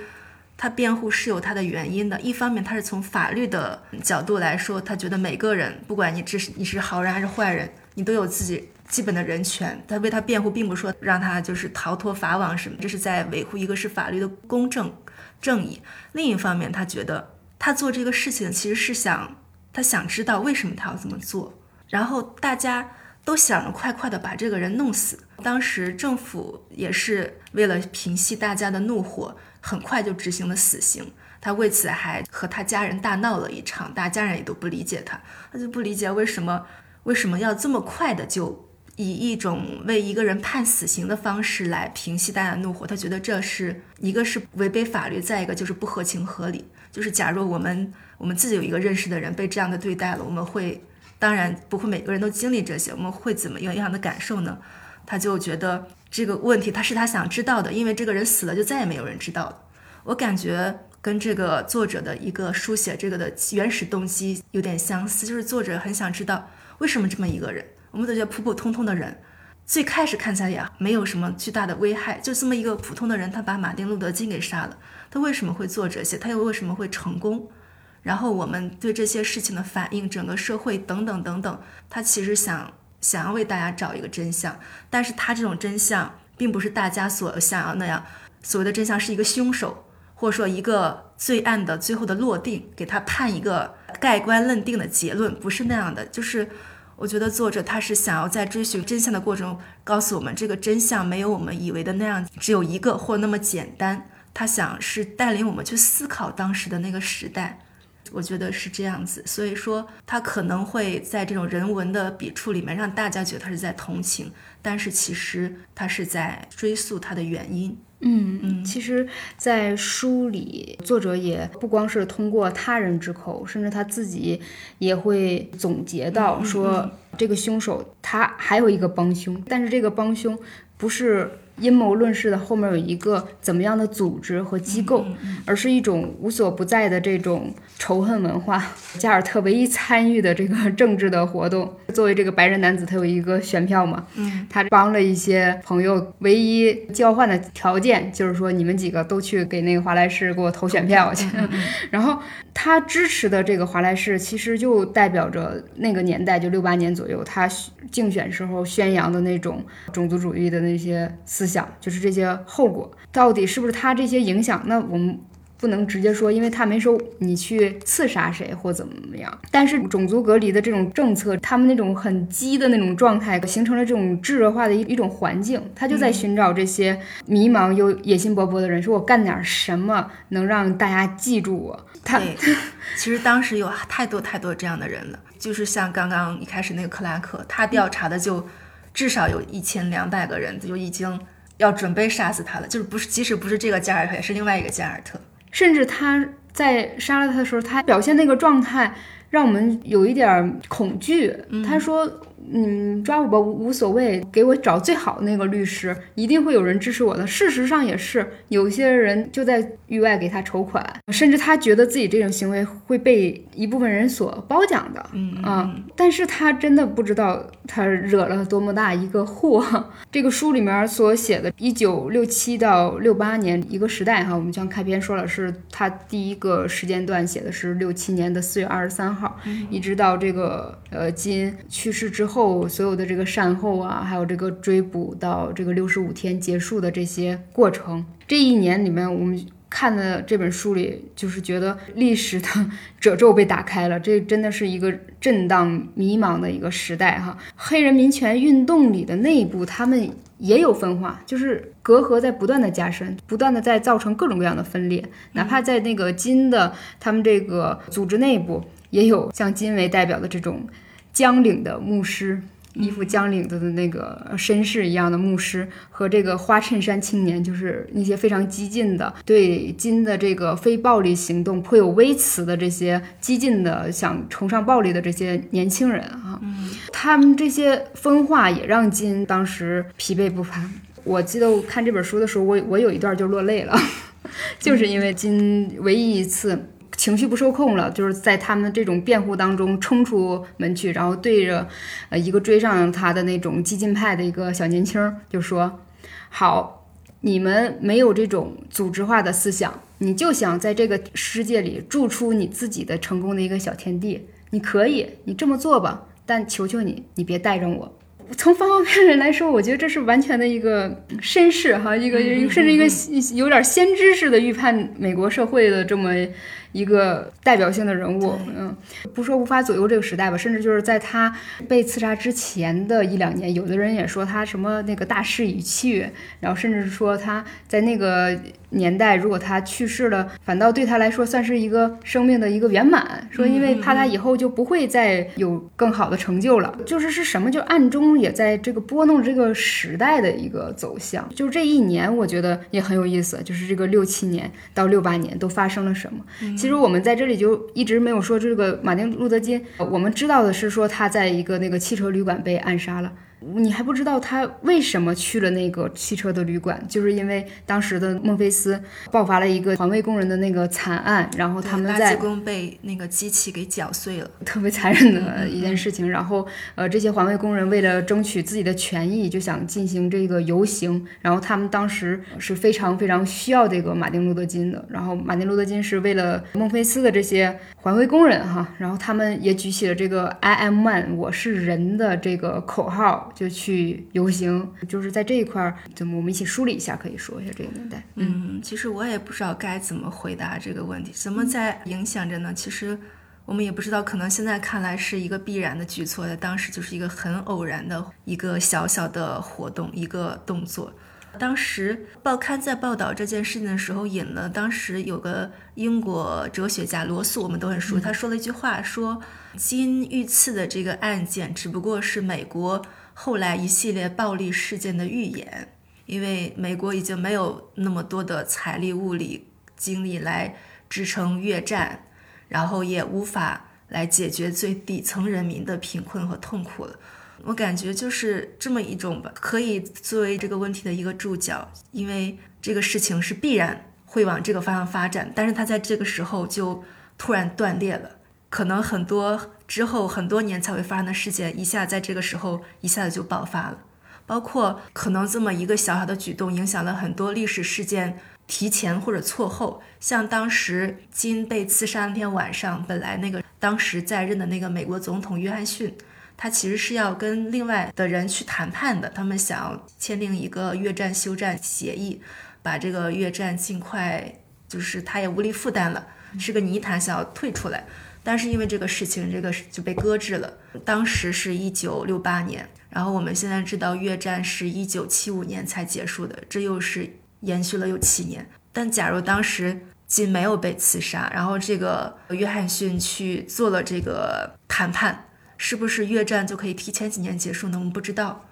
他辩护是有他的原因的，一方面他是从法律的角度来说，他觉得每个人不管你这是你是好人还是坏人，你都有自己基本的人权。他为他辩护，并不说让他就是逃脱法网什么，这是在维护一个是法律的公正正义。另一方面，他觉得他做这个事情其实是想他想知道为什么他要这么做，然后大家都想着快快的把这个人弄死。当时政府也是为了平息大家的怒火。很快就执行了死刑，他为此还和他家人大闹了一场，大家人也都不理解他，他就不理解为什么为什么要这么快的就以一种为一个人判死刑的方式来平息大家的怒火，他觉得这是一个是违背法律，再一个就是不合情合理。就是假如我们我们自己有一个认识的人被这样的对待了，我们会当然不会每个人都经历这些，我们会怎么样样的感受呢？他就觉得。这个问题他是他想知道的，因为这个人死了就再也没有人知道了。我感觉跟这个作者的一个书写这个的原始动机有点相似，就是作者很想知道为什么这么一个人，我们都觉得普普通通的人，最开始看起来也没有什么巨大的危害，就这么一个普通的人，他把马丁·路德·金给杀了，他为什么会做这些？他又为什么会成功？然后我们对这些事情的反应，整个社会等等等等，他其实想。想要为大家找一个真相，但是他这种真相并不是大家所想要那样。所谓的真相是一个凶手，或者说一个罪案的最后的落定，给他判一个盖棺论定的结论，不是那样的。就是我觉得作者他是想要在追寻真相的过程中，告诉我们这个真相没有我们以为的那样只有一个或那么简单。他想是带领我们去思考当时的那个时代。我觉得是这样子，所以说他可能会在这种人文的笔触里面让大家觉得他是在同情，但是其实他是在追溯他的原因。嗯嗯，其实，在书里，作者也不光是通过他人之口，甚至他自己也会总结到说，这个凶手他还有一个帮凶，但是这个帮凶不是。阴谋论式的后面有一个怎么样的组织和机构，而是一种无所不在的这种仇恨文化。加尔特唯一参与的这个 政治的活动，作为这个白人男子，他有一个选票嘛，他帮了一些朋友，唯一交换的条件就是说你们几个都去给那个华莱士给我投选票去。然后他支持的这个华莱士，其实就代表着那个年代，就六八年左右，他竞选时候宣扬的那种种族主义的那些思。想就是这些后果，到底是不是他这些影响？那我们不能直接说，因为他没说你去刺杀谁或怎么怎么样。但是种族隔离的这种政策，他们那种很激的那种状态，形成了这种炙热化的一一种环境。他就在寻找这些迷茫又野心勃勃的人，说我干点什么能让大家记住我。他其实当时有太多太多这样的人了，就是像刚刚一开始那个克拉克，他调查的就至少有一千两百个人，就已经要准备杀死他了。就是不是，即使不是这个加尔特，也是另外一个加尔特。甚至他在杀了他的时候，他表现那个状态，让我们有一点恐惧。他说。嗯，抓我吧，无所谓，给我找最好的那个律师，一定会有人支持我的。事实上也是，有些人就在域外给他筹款，甚至他觉得自己这种行为会被一部分人所褒奖的。嗯啊，但是他真的不知道他惹了多么大一个祸。这个书里面所写的，一九六七到六八年一个时代哈，我们像开篇说了，是他第一个时间段写的是六七年的四月二十三号，一直到这个呃金去世之后。后所有的这个善后啊，还有这个追捕到这个六十五天结束的这些过程，这一年里面，我们看的这本书里，就是觉得历史的褶皱被打开了。这真的是一个震荡迷茫的一个时代哈。黑人民权运动里的内部，他们也有分化，就是隔阂在不断的加深，不断的在造成各种各样的分裂。哪怕在那个金的他们这个组织内部，也有像金为代表的这种。将领的牧师，衣服将领子的那个绅士一样的牧师，和这个花衬衫青年，就是那些非常激进的，对金的这个非暴力行动颇有微词的这些激进的想崇尚暴力的这些年轻人啊，他们这些分化也让金当时疲惫不堪。我记得我看这本书的时候，我我有一段就落泪了，就是因为金唯一一次。情绪不受控了，就是在他们这种辩护当中冲出门去，然后对着呃一个追上他的那种激进派的一个小年轻就说：“好，你们没有这种组织化的思想，你就想在这个世界里筑出你自己的成功的一个小天地，你可以，你这么做吧，但求求你，你别带上我。”从方方面面来说，我觉得这是完全的一个绅士哈，一个甚至一个有点先知式的预判美国社会的这么。一个代表性的人物，嗯，不说无法左右这个时代吧，甚至就是在他被刺杀之前的一两年，有的人也说他什么那个大势已去，然后甚至说他在那个年代，如果他去世了，反倒对他来说算是一个生命的一个圆满，说因为怕他以后就不会再有更好的成就了，就是是什么，就暗中也在这个拨弄这个时代的一个走向，就这一年我觉得也很有意思，就是这个六七年到六八年都发生了什么。其实我们在这里就一直没有说这个马丁路德金，我们知道的是说他在一个那个汽车旅馆被暗杀了。你还不知道他为什么去了那个汽车的旅馆，就是因为当时的孟菲斯爆发了一个环卫工人的那个惨案，然后他们在垃圾工被那个机器给搅碎了，特别残忍的一件事情。然后呃，这些环卫工人为了争取自己的权益，就想进行这个游行。然后他们当时是非常非常需要这个马丁路德金的。然后马丁路德金是为了孟菲斯的这些环卫工人哈，然后他们也举起了这个 “I am man”，我是人的这个口号。就去游行，就是在这一块儿，怎么我们一起梳理一下，可以说一下这个年代。嗯，其实我也不知道该怎么回答这个问题，怎么在影响着呢？其实我们也不知道，可能现在看来是一个必然的举措，在当时就是一个很偶然的一个小小的活动，一个动作。当时报刊在报道这件事情的时候，引了当时有个英国哲学家罗素，我们都很熟，他说了一句话，说金遇刺的这个案件只不过是美国。后来一系列暴力事件的预演，因为美国已经没有那么多的财力、物力、精力来支撑越战，然后也无法来解决最底层人民的贫困和痛苦了。我感觉就是这么一种吧，可以作为这个问题的一个注脚，因为这个事情是必然会往这个方向发展，但是它在这个时候就突然断裂了。可能很多之后很多年才会发生的事件，一下在这个时候一下子就爆发了。包括可能这么一个小小的举动，影响了很多历史事件提前或者错后。像当时金被刺杀那天晚上，本来那个当时在任的那个美国总统约翰逊，他其实是要跟另外的人去谈判的，他们想要签订一个越战休战协议，把这个越战尽快就是他也无力负担了，是个泥潭，想要退出来。但是因为这个事情，这个就被搁置了。当时是一九六八年，然后我们现在知道越战是一九七五年才结束的，这又是延续了有七年。但假如当时金没有被刺杀，然后这个约翰逊去做了这个谈判，是不是越战就可以提前几年结束呢？我们不知道，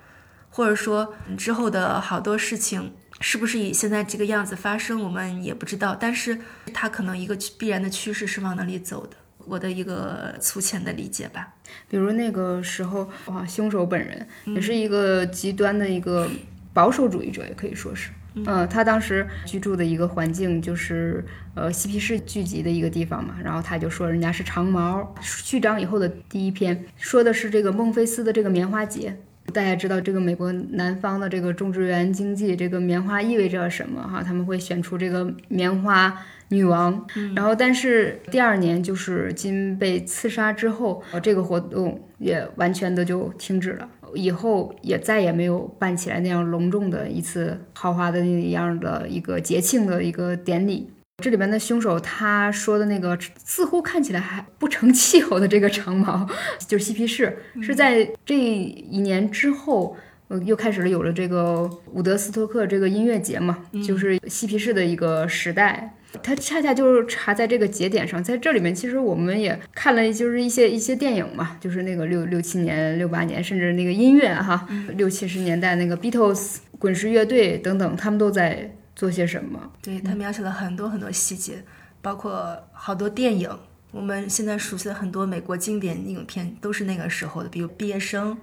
或者说之后的好多事情是不是以现在这个样子发生，我们也不知道。但是它可能一个必然的趋势是往那里走的。我的一个粗浅的理解吧，比如那个时候，哇，凶手本人也是一个极端的一个保守主义者，也可以说是，嗯，他当时居住的一个环境就是呃嬉皮士聚集的一个地方嘛，然后他就说人家是长毛。序章以后的第一篇说的是这个孟菲斯的这个棉花节，大家知道这个美国南方的这个种植园经济，这个棉花意味着什么哈？他们会选出这个棉花。女王，然后但是第二年就是金被刺杀之后，这个活动也完全的就停止了，以后也再也没有办起来那样隆重的一次豪华的那样的一个节庆的一个典礼。这里边的凶手他说的那个似乎看起来还不成气候的这个长矛，就是嬉皮士，是在这一年之后，呃，又开始了有了这个伍德斯托克这个音乐节嘛，就是嬉皮士的一个时代。它恰恰就是插在这个节点上，在这里面，其实我们也看了，就是一些一些电影嘛，就是那个六六七年、六八年，甚至那个音乐哈，六七十年代那个 Beatles、滚石乐队等等，他们都在做些什么？对他描写了很多很多细节，包括好多电影，我们现在熟悉的很多美国经典影片都是那个时候的，比如《毕业生》《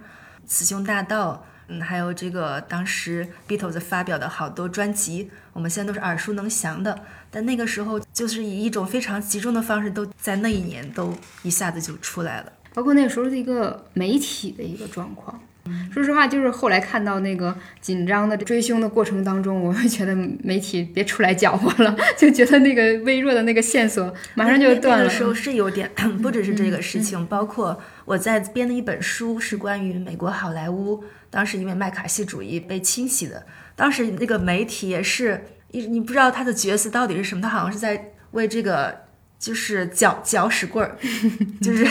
雌雄大盗》。嗯，还有这个当时 Beatles 发表的好多专辑，我们现在都是耳熟能详的。但那个时候，就是以一种非常集中的方式，都在那一年都一下子就出来了。包括那个时候的一个媒体的一个状况。说实话，就是后来看到那个紧张的追凶的过程当中，我会觉得媒体别出来搅和了，就觉得那个微弱的那个线索马上就断了。那个时候是有点，不只是这个事情，包括我在编的一本书，是关于美国好莱坞。当时因为麦卡锡主义被清洗的，当时那个媒体也是，你你不知道他的角色到底是什么，他好像是在为这个就是搅搅屎棍儿，就是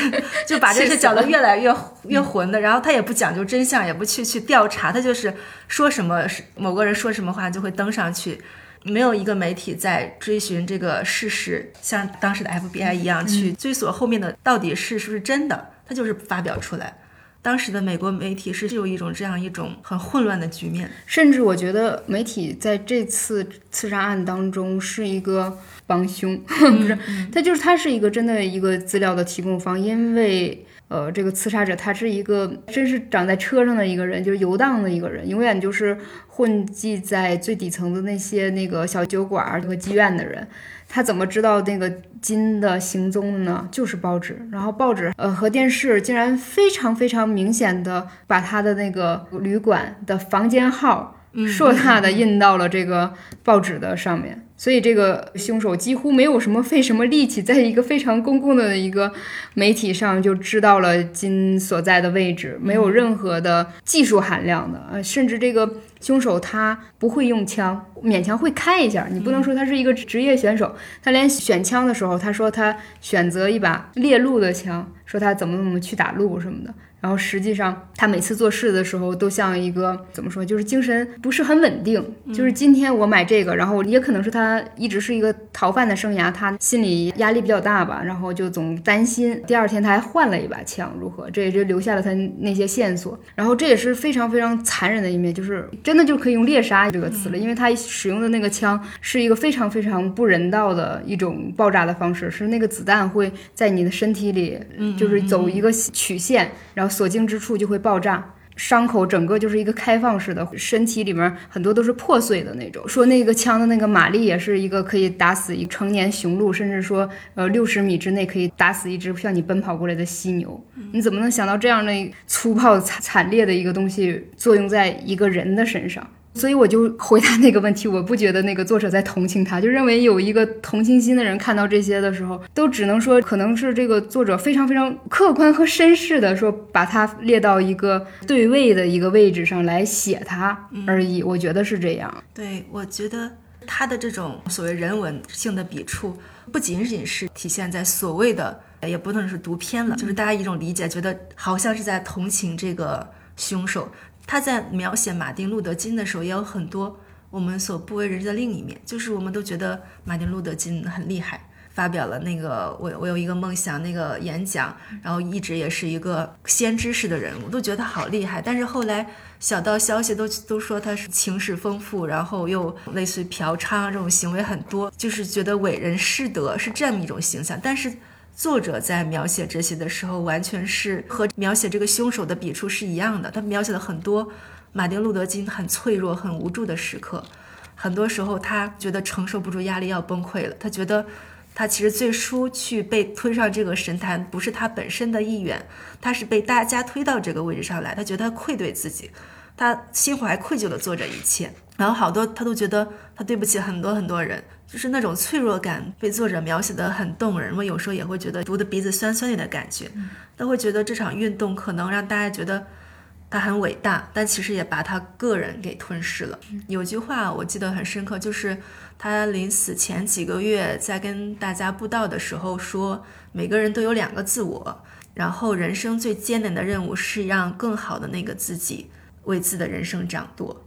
就把这事搅得越来越越混的，然后他也不讲究真相，也不去去调查，他就是说什么某个人说什么话就会登上去，没有一个媒体在追寻这个事实，像当时的 FBI 一样去追索后面的到底是是不是真的，他就是发表出来。当时的美国媒体是有一种这样一种很混乱的局面，甚至我觉得媒体在这次刺杀案当中是一个帮凶，不是，他就是他是一个真的一个资料的提供方，因为呃，这个刺杀者他是一个真是长在车上的一个人，就是游荡的一个人，永远就是混迹在最底层的那些那个小酒馆和妓院的人。他怎么知道那个金的行踪的呢？就是报纸，然后报纸呃和电视竟然非常非常明显的把他的那个旅馆的房间号硕大的印到了这个报纸的上面。所以这个凶手几乎没有什么费什么力气，在一个非常公共的一个媒体上就知道了金所在的位置，没有任何的技术含量的，呃，甚至这个凶手他不会用枪，勉强会开一下。你不能说他是一个职业选手，他连选枪的时候，他说他选择一把猎鹿的枪，说他怎么怎么去打鹿什么的。然后实际上，他每次做事的时候都像一个怎么说，就是精神不是很稳定。就是今天我买这个，然后也可能是他一直是一个逃犯的生涯，他心理压力比较大吧，然后就总担心。第二天他还换了一把枪，如何？这也就留下了他那些线索。然后这也是非常非常残忍的一面，就是真的就可以用猎杀这个词了，因为他使用的那个枪是一个非常非常不人道的一种爆炸的方式，是那个子弹会在你的身体里，就是走一个曲线，然后。所经之处就会爆炸，伤口整个就是一个开放式的，身体里面很多都是破碎的那种。说那个枪的那个马力也是一个可以打死一成年雄鹿，甚至说呃六十米之内可以打死一只向你奔跑过来的犀牛。你怎么能想到这样的粗暴惨烈的一个东西作用在一个人的身上？所以我就回答那个问题，我不觉得那个作者在同情他，就认为有一个同情心的人看到这些的时候，都只能说可能是这个作者非常非常客观和绅士的说把它列到一个对位的一个位置上来写它而已。我觉得是这样。对，我觉得他的这种所谓人文性的笔触，不仅仅是体现在所谓的，也不能是读偏了，就是大家一种理解，觉得好像是在同情这个凶手。他在描写马丁路德金的时候，也有很多我们所不为人知的另一面，就是我们都觉得马丁路德金很厉害。发表了那个我我有一个梦想那个演讲，然后一直也是一个先知式的人物，都觉得他好厉害。但是后来小道消息都都说他是情史丰富，然后又类似于嫖娼这种行为很多，就是觉得伟人失德是这么一种形象。但是作者在描写这些的时候，完全是和描写这个凶手的笔触是一样的。他描写了很多马丁路德金很脆弱、很无助的时刻，很多时候他觉得承受不住压力要崩溃了，他觉得。他其实最初去被推上这个神坛，不是他本身的意愿，他是被大家推到这个位置上来。他觉得他愧对自己，他心怀愧疚的做这一切。然后好多他都觉得他对不起很多很多人，就是那种脆弱感被作者描写得很动人。我有时候也会觉得读的鼻子酸酸的感觉，都会觉得这场运动可能让大家觉得。他很伟大，但其实也把他个人给吞噬了。有句话我记得很深刻，就是他临死前几个月在跟大家布道的时候说，每个人都有两个自我，然后人生最艰难的任务是让更好的那个自己为自己的人生掌舵。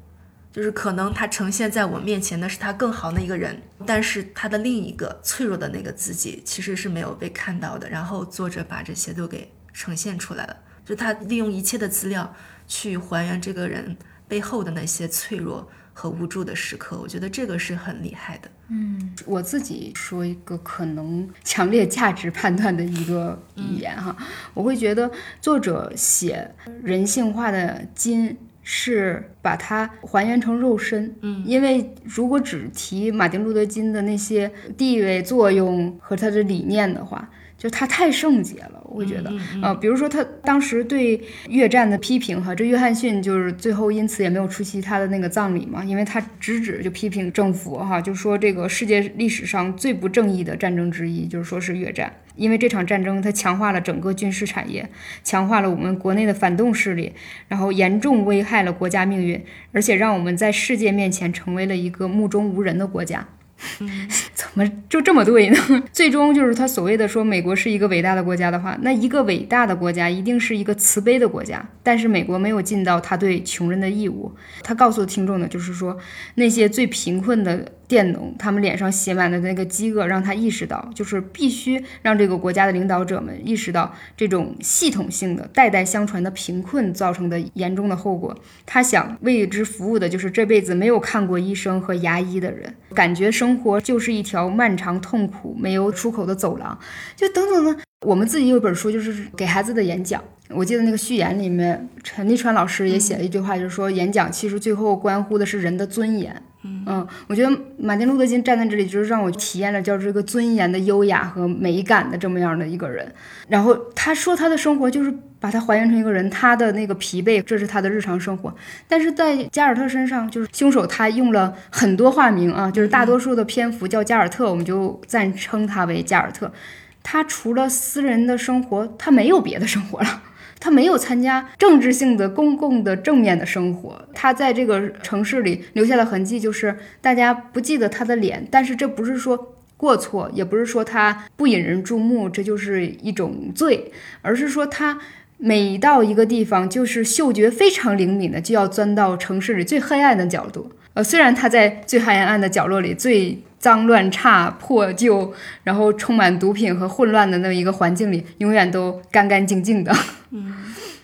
就是可能他呈现在我面前的是他更好的一个人，但是他的另一个脆弱的那个自己其实是没有被看到的。然后作者把这些都给呈现出来了，就他利用一切的资料。去还原这个人背后的那些脆弱和无助的时刻，我觉得这个是很厉害的。嗯，我自己说一个可能强烈价值判断的一个语言哈，我会觉得作者写人性化的金是把它还原成肉身。嗯，因为如果只提马丁路德金的那些地位、作用和他的理念的话。就他太圣洁了，我会觉得。啊，比如说他当时对越战的批评哈，这约翰逊就是最后因此也没有出席他的那个葬礼嘛，因为他直指就批评政府哈，就说这个世界历史上最不正义的战争之一就是说是越战，因为这场战争它强化了整个军事产业，强化了我们国内的反动势力，然后严重危害了国家命运，而且让我们在世界面前成为了一个目中无人的国家。怎么就这么对呢？最终就是他所谓的说美国是一个伟大的国家的话，那一个伟大的国家一定是一个慈悲的国家。但是美国没有尽到他对穷人的义务。他告诉听众的就是说那些最贫困的。佃农，他们脸上写满的那个饥饿，让他意识到，就是必须让这个国家的领导者们意识到这种系统性的、代代相传的贫困造成的严重的后果。他想为之服务的，就是这辈子没有看过医生和牙医的人，感觉生生活就是一条漫长、痛苦、没有出口的走廊，就等等的。我们自己有本书，就是给孩子的演讲。我记得那个序言里面，陈立川老师也写了一句话，就是说，演讲其实最后关乎的是人的尊严。嗯，我觉得马丁路德金站在这里，就是让我体验了叫这个尊严的优雅和美感的这么样的一个人。然后他说他的生活就是把他还原成一个人，他的那个疲惫，这是他的日常生活。但是在加尔特身上，就是凶手他用了很多化名啊，就是大多数的篇幅叫加尔特，我们就暂称他为加尔特。他除了私人的生活，他没有别的生活了。他没有参加政治性的公共的正面的生活，他在这个城市里留下的痕迹就是大家不记得他的脸，但是这不是说过错，也不是说他不引人注目，这就是一种罪，而是说他每到一个地方，就是嗅觉非常灵敏的，就要钻到城市里最黑暗的角度。呃，虽然他在最黑暗的角落里最脏乱差破旧，然后充满毒品和混乱的那么一个环境里，永远都干干净净的。嗯，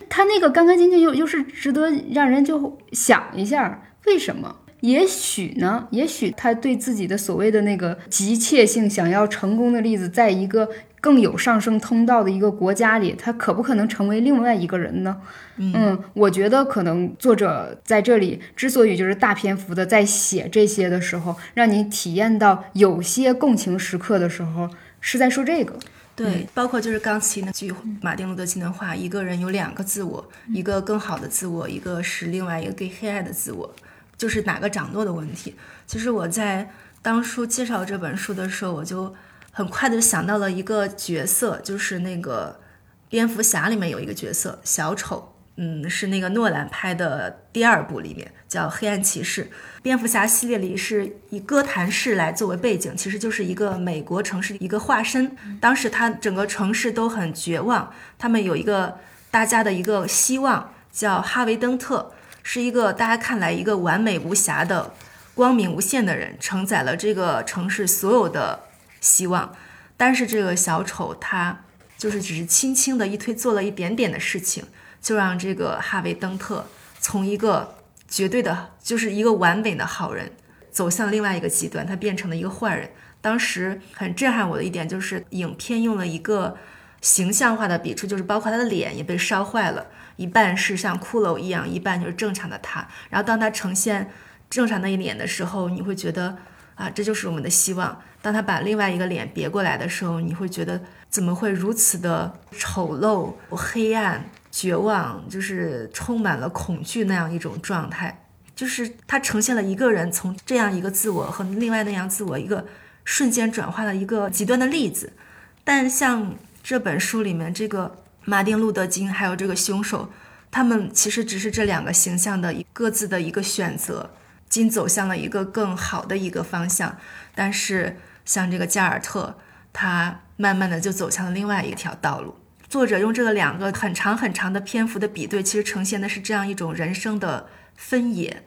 他那个干干净净又又是值得让人就想一下，为什么？也许呢？也许他对自己的所谓的那个急切性想要成功的例子，在一个更有上升通道的一个国家里，他可不可能成为另外一个人呢？嗯，我觉得可能作者在这里之所以就是大篇幅的在写这些的时候，让你体验到有些共情时刻的时候，是在说这个。对，包括就是刚才那句马丁路德金的话：一个人有两个自我，一个更好的自我，一个是另外一个更黑暗的自我，就是哪个掌舵的问题。其实我在当初介绍这本书的时候，我就很快的就想到了一个角色，就是那个蝙蝠侠里面有一个角色小丑。嗯，是那个诺兰拍的第二部里面叫《黑暗骑士》。蝙蝠侠系列里是以哥谭市来作为背景，其实就是一个美国城市的一个化身。当时他整个城市都很绝望，他们有一个大家的一个希望，叫哈维·登特，是一个大家看来一个完美无瑕的、光明无限的人，承载了这个城市所有的希望。但是这个小丑他就是只是轻轻的一推，做了一点点的事情。就让这个哈维·登特从一个绝对的，就是一个完美的好人，走向另外一个极端，他变成了一个坏人。当时很震撼我的一点就是，影片用了一个形象化的笔触，就是包括他的脸也被烧坏了，一半是像骷髅一样，一半就是正常的他。然后当他呈现正常的一脸的时候，你会觉得啊，这就是我们的希望。当他把另外一个脸别过来的时候，你会觉得怎么会如此的丑陋、黑暗？绝望就是充满了恐惧那样一种状态，就是它呈现了一个人从这样一个自我和另外那样自我一个瞬间转化的一个极端的例子。但像这本书里面这个马丁·路德·金还有这个凶手，他们其实只是这两个形象的各自的一个选择。金走向了一个更好的一个方向，但是像这个加尔特，他慢慢的就走向了另外一条道路。作者用这个两个很长很长的篇幅的比对，其实呈现的是这样一种人生的分野，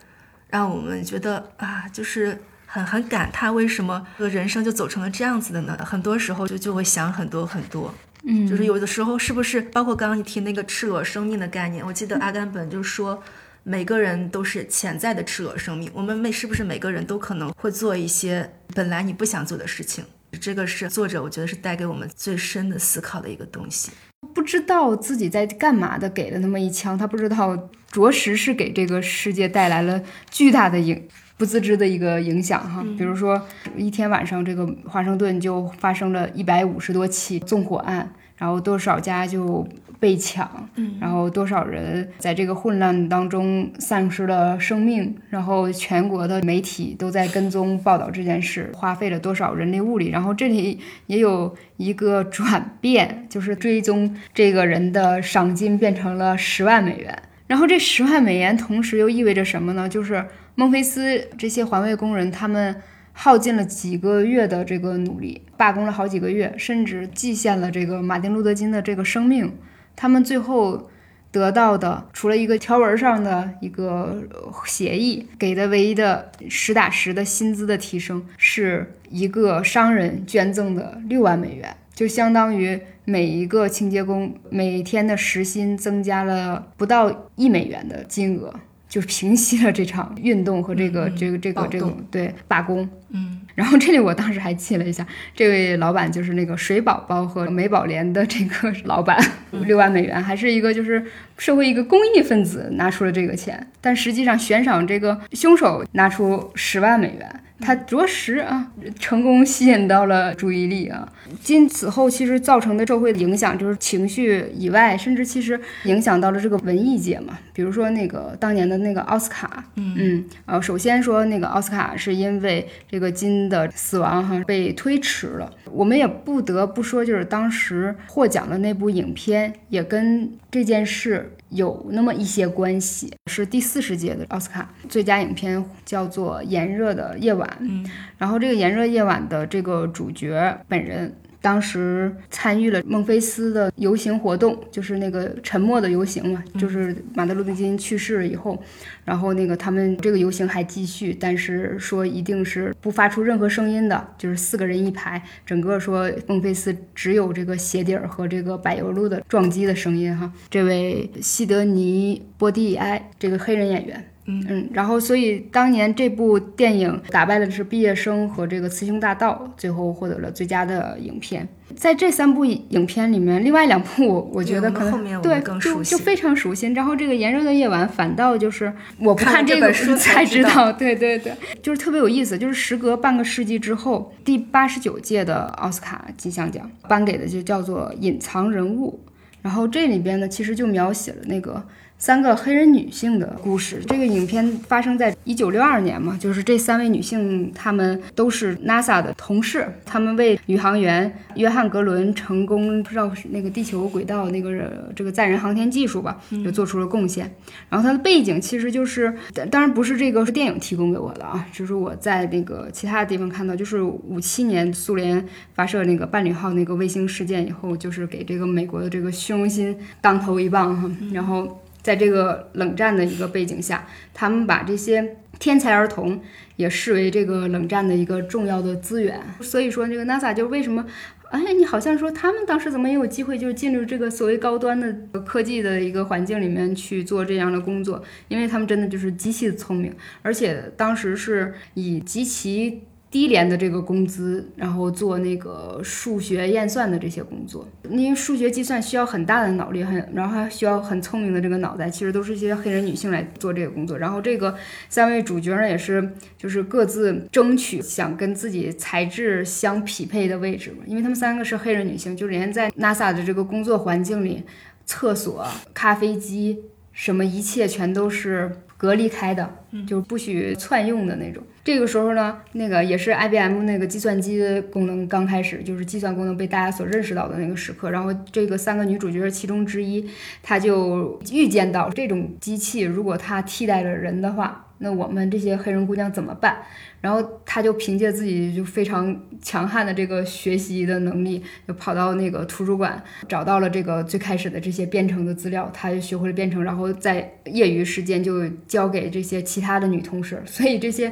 让我们觉得啊，就是很很感叹，为什么这个人生就走成了这样子的呢？很多时候就就会想很多很多，嗯，就是有的时候是不是包括刚刚你提那个赤裸生命的概念？我记得阿甘本就说，每个人都是潜在的赤裸生命，我们每是不是每个人都可能会做一些本来你不想做的事情？这个是作者我觉得是带给我们最深的思考的一个东西。不知道自己在干嘛的，给了那么一枪，他不知道，着实是给这个世界带来了巨大的影，不自知的一个影响哈。比如说，一天晚上，这个华盛顿就发生了一百五十多起纵火案，然后多少家就。被抢，然后多少人在这个混乱当中丧失了生命，然后全国的媒体都在跟踪报道这件事，花费了多少人力物力？然后这里也有一个转变，就是追踪这个人的赏金变成了十万美元。然后这十万美元同时又意味着什么呢？就是孟菲斯这些环卫工人，他们耗尽了几个月的这个努力，罢工了好几个月，甚至祭献了这个马丁路德金的这个生命。他们最后得到的，除了一个条文上的一个协议，给的唯一的实打实的薪资的提升，是一个商人捐赠的六万美元，就相当于每一个清洁工每天的时薪增加了不到一美元的金额。就平息了这场运动和这个这个这个这个对罢工，嗯，然后这里我当时还记了一下，这位老板就是那个水宝宝和美宝莲的这个 老板，六万美元，还是一个就是社会一个公益分子拿出了这个钱，但实际上悬赏这个凶手拿出十万美元。他着实啊，成功吸引到了注意力啊。今此后其实造成的社会的影响，就是情绪以外，甚至其实影响到了这个文艺界嘛。比如说那个当年的那个奥斯卡，嗯嗯，呃，首先说那个奥斯卡是因为这个金的死亡哈被推迟了。我们也不得不说，就是当时获奖的那部影片也跟这件事。有那么一些关系，是第四十届的奥斯卡最佳影片，叫做《炎热的夜晚》。嗯，然后这个《炎热夜晚》的这个主角本人。当时参与了孟菲斯的游行活动，就是那个沉默的游行嘛，就是马德·路德·金去世了以后，然后那个他们这个游行还继续，但是说一定是不发出任何声音的，就是四个人一排，整个说孟菲斯只有这个鞋底儿和这个柏油路的撞击的声音哈。这位西德尼·波蒂埃这个黑人演员。嗯嗯，然后所以当年这部电影打败的是《毕业生》和这个《雌雄大盗》，最后获得了最佳的影片。在这三部影片里面，另外两部我我觉得可能对就就非常熟悉。然后这个《炎热的夜晚》反倒就是我不看这本书才知道，对对对，就是特别有意思。就是时隔半个世纪之后，第八十九届的奥斯卡金像奖颁给的就叫做《隐藏人物》，然后这里边呢其实就描写了那个。三个黑人女性的故事。这个影片发生在一九六二年嘛，就是这三位女性，她们都是 NASA 的同事，她们为宇航员约翰格伦成功绕那个地球轨道那个这个载人航天技术吧，就做出了贡献。然后它的背景其实就是，当然不是这个是电影提供给我的啊，就是我在那个其他的地方看到，就是五七年苏联发射那个伴侣号那个卫星事件以后，就是给这个美国的这个虚荣心当头一棒哈，然后。在这个冷战的一个背景下，他们把这些天才儿童也视为这个冷战的一个重要的资源。所以说，这个 NASA 就为什么，哎，你好像说他们当时怎么也有机会，就是进入这个所谓高端的科技的一个环境里面去做这样的工作？因为他们真的就是极其的聪明，而且当时是以极其。低廉的这个工资，然后做那个数学验算的这些工作，因为数学计算需要很大的脑力，很然后还需要很聪明的这个脑袋，其实都是一些黑人女性来做这个工作。然后这个三位主角呢，也是就是各自争取想跟自己才智相匹配的位置嘛，因为他们三个是黑人女性，就连在 NASA 的这个工作环境里，厕所、咖啡机什么一切全都是隔离开的，就不许窜用的那种。这个时候呢，那个也是 IBM 那个计算机功能刚开始，就是计算功能被大家所认识到的那个时刻。然后这个三个女主角其中之一，她就预见到这种机器如果它替代了人的话，那我们这些黑人姑娘怎么办？然后她就凭借自己就非常强悍的这个学习的能力，就跑到那个图书馆找到了这个最开始的这些编程的资料，她就学会了编程，然后在业余时间就交给这些其他的女同事。所以这些。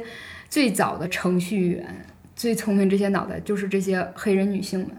最早的程序员最聪明，这些脑袋就是这些黑人女性们。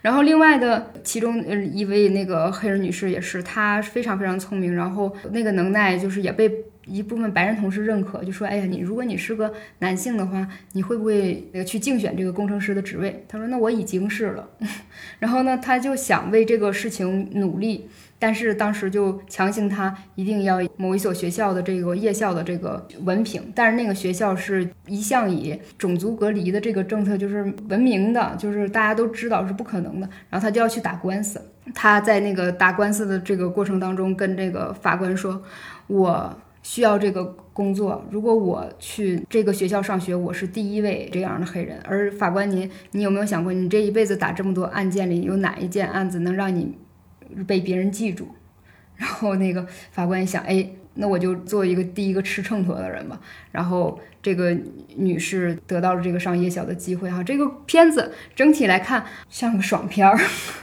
然后另外的其中一位那个黑人女士也是，她非常非常聪明，然后那个能耐就是也被一部分白人同事认可，就说：“哎呀，你如果你是个男性的话，你会不会去竞选这个工程师的职位？”他说：“那我已经是了。”然后呢，他就想为这个事情努力。但是当时就强行他一定要某一所学校的这个夜校的这个文凭，但是那个学校是一向以种族隔离的这个政策就是闻名的，就是大家都知道是不可能的。然后他就要去打官司，他在那个打官司的这个过程当中跟这个法官说：“我需要这个工作，如果我去这个学校上学，我是第一位这样的黑人。而法官您，你有没有想过，你这一辈子打这么多案件里，有哪一件案子能让你？”被别人记住，然后那个法官一想，哎，那我就做一个第一个吃秤砣的人吧。然后这个女士得到了这个上夜校的机会哈。这个片子整体来看像个爽片儿，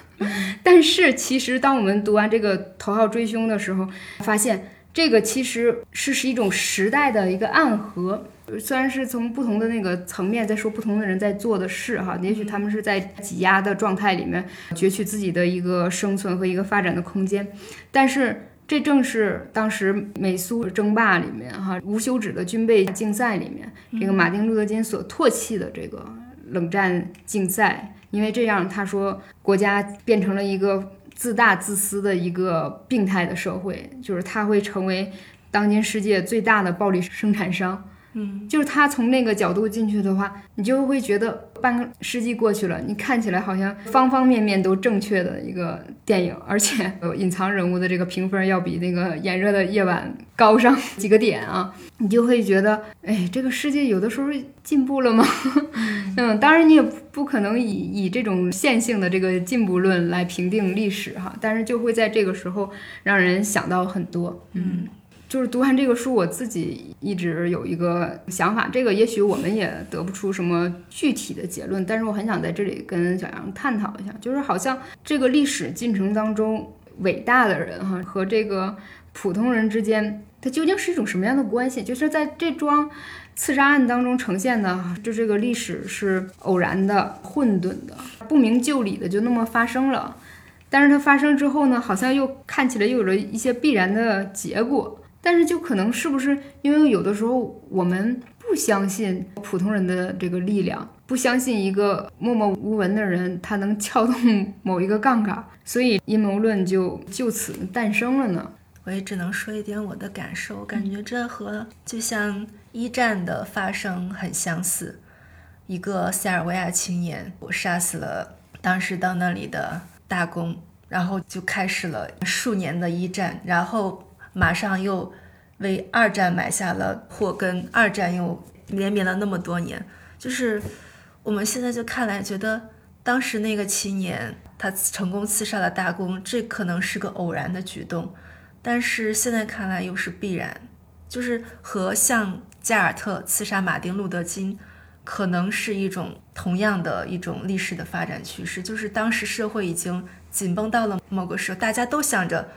但是其实当我们读完这个《头号追凶》的时候，发现这个其实是是一种时代的一个暗合。虽然是从不同的那个层面在说不同的人在做的事哈，也许他们是在挤压的状态里面攫取自己的一个生存和一个发展的空间，但是这正是当时美苏争霸里面哈无休止的军备竞赛里面，这个马丁路德金所唾弃的这个冷战竞赛，因为这样他说国家变成了一个自大自私的一个病态的社会，就是他会成为当今世界最大的暴力生产商。嗯，就是他从那个角度进去的话，你就会觉得半个世纪过去了，你看起来好像方方面面都正确的一个电影，而且隐藏人物的这个评分要比那个炎热的夜晚高上 几个点啊，你就会觉得，哎，这个世界有的时候进步了吗？嗯，当然你也不可能以以这种线性的这个进步论来评定历史哈，但是就会在这个时候让人想到很多，嗯。就是读完这个书，我自己一直有一个想法，这个也许我们也得不出什么具体的结论，但是我很想在这里跟小杨探讨一下，就是好像这个历史进程当中伟大的人哈和这个普通人之间，它究竟是一种什么样的关系？就是在这桩刺杀案当中呈现的，就这个历史是偶然的、混沌的、不明就里的，就那么发生了，但是它发生之后呢，好像又看起来又有了一些必然的结果。但是就可能是不是因为有的时候我们不相信普通人的这个力量，不相信一个默默无闻的人他能撬动某一个杠杆，所以阴谋论就就此诞生了呢？我也只能说一点我的感受，我感觉这和就像一战的发生很相似，一个塞尔维亚青年我杀死了当时到那里的大公，然后就开始了数年的一战，然后。马上又为二战埋下了祸根，二战又连绵了那么多年，就是我们现在就看来觉得当时那个青年他成功刺杀了大公，这可能是个偶然的举动，但是现在看来又是必然，就是和像加尔特刺杀马丁路德金。可能是一种同样的一种历史的发展趋势，就是当时社会已经紧绷到了某个时候，大家都想着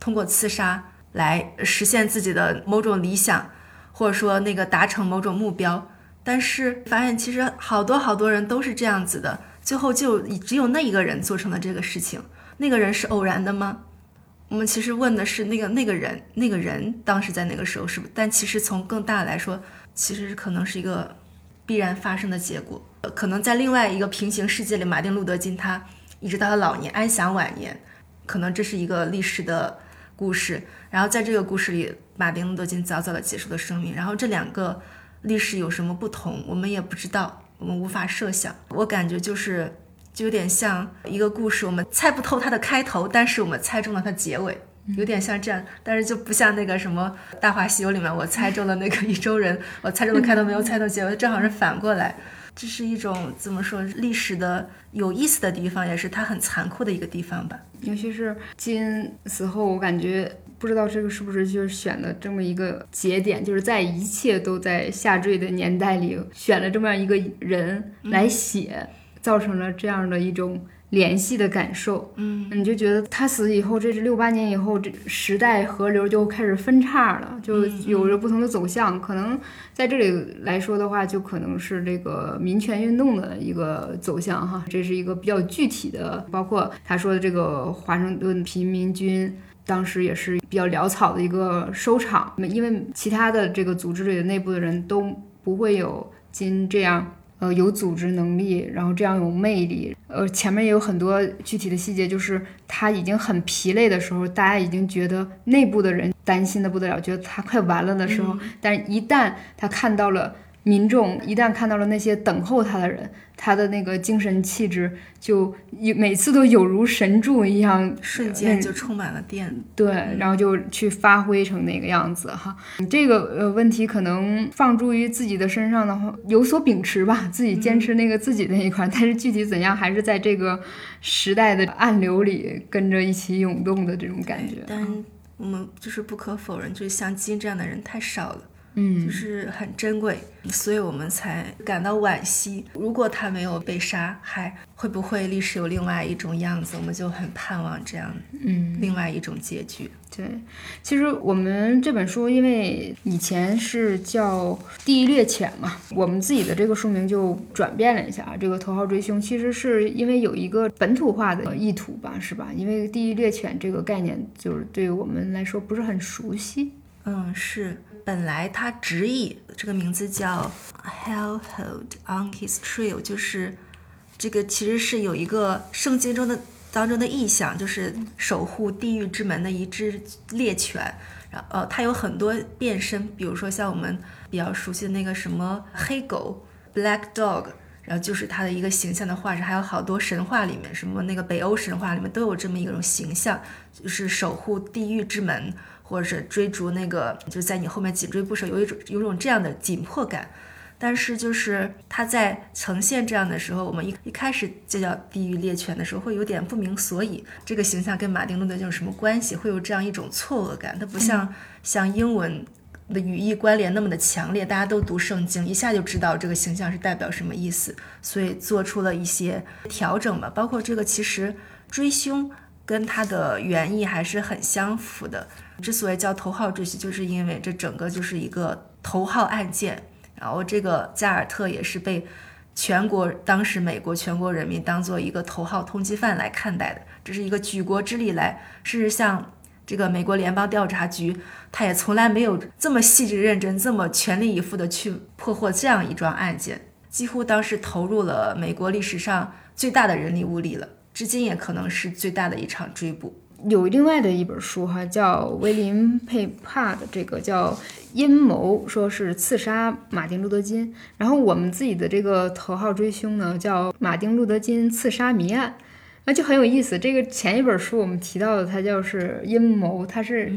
通过刺杀来实现自己的某种理想，或者说那个达成某种目标。但是发现其实好多好多人都是这样子的，最后就只有那一个人做成了这个事情。那个人是偶然的吗？我们其实问的是那个那个人，那个人当时在那个时候是不？但其实从更大来说，其实可能是一个。必然发生的结果，可能在另外一个平行世界里，马丁·路德·金他一直到他老年安享晚年，可能这是一个历史的故事。然后在这个故事里，马丁·路德·金早早的结束了生命。然后这两个历史有什么不同，我们也不知道，我们无法设想。我感觉就是就有点像一个故事，我们猜不透它的开头，但是我们猜中了它结尾。有点像这样，但是就不像那个什么《大话西游》里面，我猜中了那个 一周人，我猜中了开头，没有猜到结尾，正好是反过来。这是一种怎么说历史的有意思的地方，也是它很残酷的一个地方吧。尤其是金死后，我感觉不知道这个是不是就是选了这么一个节点，就是在一切都在下坠的年代里，选了这么样一个人来写，造成了这样的一种。联系的感受，嗯，你就觉得他死以后，这是六八年以后，这时代河流就开始分叉了，就有着不同的走向。可能在这里来说的话，就可能是这个民权运动的一个走向哈，这是一个比较具体的。包括他说的这个华盛顿贫民军，当时也是比较潦草的一个收场，因为其他的这个组织里的内部的人都不会有今这样。呃，有组织能力，然后这样有魅力。呃，前面也有很多具体的细节，就是他已经很疲累的时候，大家已经觉得内部的人担心的不得了，觉得他快完了的时候，但是一旦他看到了。民众一旦看到了那些等候他的人，他的那个精神气质就每次都有如神助一样，瞬间就充满了电。对，然后就去发挥成那个样子哈。这个呃问题可能放诸于自己的身上的话，有所秉持吧，自己坚持那个自己那一块。但是具体怎样，还是在这个时代的暗流里跟着一起涌动的这种感觉。但我们就是不可否认，就是像金这样的人太少了。嗯，就是很珍贵，所以我们才感到惋惜。如果他没有被杀害，会不会历史有另外一种样子？我们就很盼望这样，嗯，另外一种结局。对，其实我们这本书因为以前是叫《地狱猎犬》嘛，我们自己的这个书名就转变了一下。这个头号追凶其实是因为有一个本土化的意图吧，是吧？因为《地狱猎犬》这个概念就是对我们来说不是很熟悉。嗯，是。本来它直译这个名字叫 Hellhold on His Trail，就是这个其实是有一个圣经中的当中的意象，就是守护地狱之门的一只猎犬。然后呃，它有很多变身，比如说像我们比较熟悉的那个什么黑狗 Black Dog，然后就是它的一个形象的画质。还有好多神话里面，什么那个北欧神话里面都有这么一种形象，就是守护地狱之门。或者是追逐那个，就在你后面紧追不舍，有一种有种这样的紧迫感。但是就是他在呈现这样的时候，我们一一开始就叫地狱猎犬的时候，会有点不明所以，这个形象跟马丁路德金有什么关系？会有这样一种错愕感。它不像像英文的语义关联那么的强烈，大家都读圣经，一下就知道这个形象是代表什么意思，所以做出了一些调整吧。包括这个其实追凶跟它的原意还是很相符的。之所以叫头号追凶，就是因为这整个就是一个头号案件。然后这个加尔特也是被全国当时美国全国人民当做一个头号通缉犯来看待的。这是一个举国之力来，事实像这个美国联邦调查局，他也从来没有这么细致认真、这么全力以赴的去破获这样一桩案件。几乎当时投入了美国历史上最大的人力物力了，至今也可能是最大的一场追捕。有另外的一本书哈，叫威林佩帕的这个叫阴谋，说是刺杀马丁路德金。然后我们自己的这个头号追凶呢，叫马丁路德金刺杀谜案。那就很有意思。这个前一本书我们提到的，它叫是阴谋，它是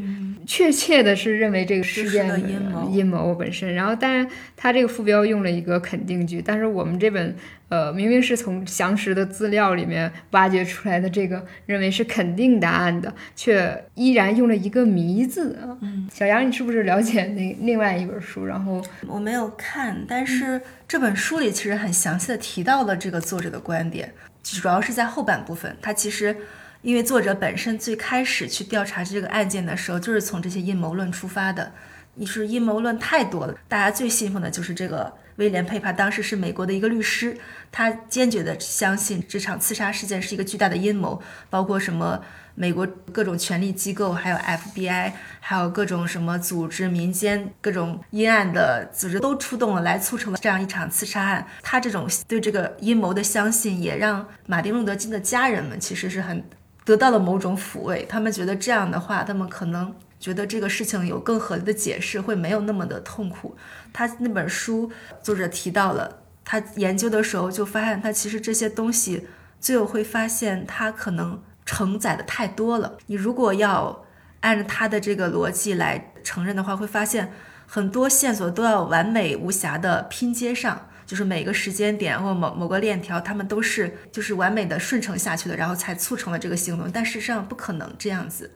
确切的是认为这个事件的阴谋阴谋本身。然后，当然它这个副标用了一个肯定句，但是我们这本呃明明是从详实的资料里面挖掘出来的这个认为是肯定答案的，却依然用了一个谜字啊。嗯，小杨，你是不是了解那另外一本书？然后我没有看，但是这本书里其实很详细的提到了这个作者的观点。主要是在后半部分，他其实因为作者本身最开始去调查这个案件的时候，就是从这些阴谋论出发的。你说阴谋论太多了，大家最信奉的就是这个威廉佩帕，当时是美国的一个律师，他坚决的相信这场刺杀事件是一个巨大的阴谋，包括什么。美国各种权力机构，还有 FBI，还有各种什么组织、民间各种阴暗的组织都出动了，来促成了这样一场刺杀案。他这种对这个阴谋的相信，也让马丁·路德·金的家人们其实是很得到了某种抚慰。他们觉得这样的话，他们可能觉得这个事情有更合理的解释，会没有那么的痛苦。他那本书作者提到了，他研究的时候就发现，他其实这些东西最后会发现，他可能。承载的太多了。你如果要按照他的这个逻辑来承认的话，会发现很多线索都要完美无瑕的拼接上，就是每个时间点或某某个链条，他们都是就是完美的顺承下去的，然后才促成了这个行动。但事实上不可能这样子。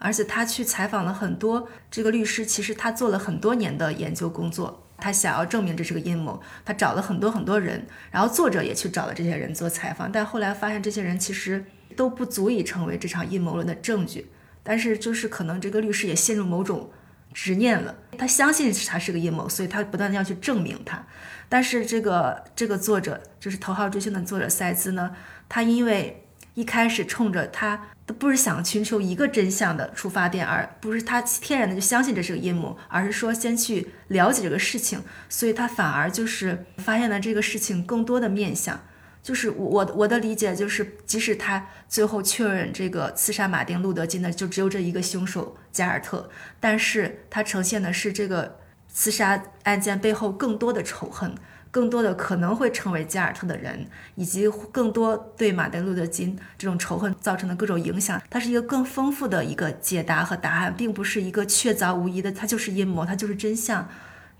而且他去采访了很多这个律师，其实他做了很多年的研究工作，他想要证明这是个阴谋，他找了很多很多人，然后作者也去找了这些人做采访，但后来发现这些人其实。都不足以成为这场阴谋论的证据，但是就是可能这个律师也陷入某种执念了，他相信他是个阴谋，所以他不断的要去证明他。但是这个这个作者就是头号追凶的作者塞兹呢，他因为一开始冲着他都不是想寻求一个真相的出发点，而不是他天然的就相信这是个阴谋，而是说先去了解这个事情，所以他反而就是发现了这个事情更多的面相。就是我我的理解就是，即使他最后确认这个刺杀马丁路德金的就只有这一个凶手加尔特，但是他呈现的是这个刺杀案件背后更多的仇恨，更多的可能会成为加尔特的人，以及更多对马丁路德金这种仇恨造成的各种影响。它是一个更丰富的一个解答和答案，并不是一个确凿无疑的，它就是阴谋，它就是真相，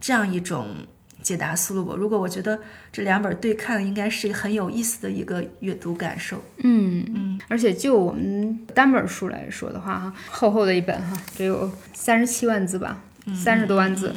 这样一种。解答思路吧。如果我觉得这两本对看，应该是一个很有意思的一个阅读感受。嗯嗯，而且就我们单本书来说的话，哈，厚厚的一本哈，只有三十七万字吧。三十多万字，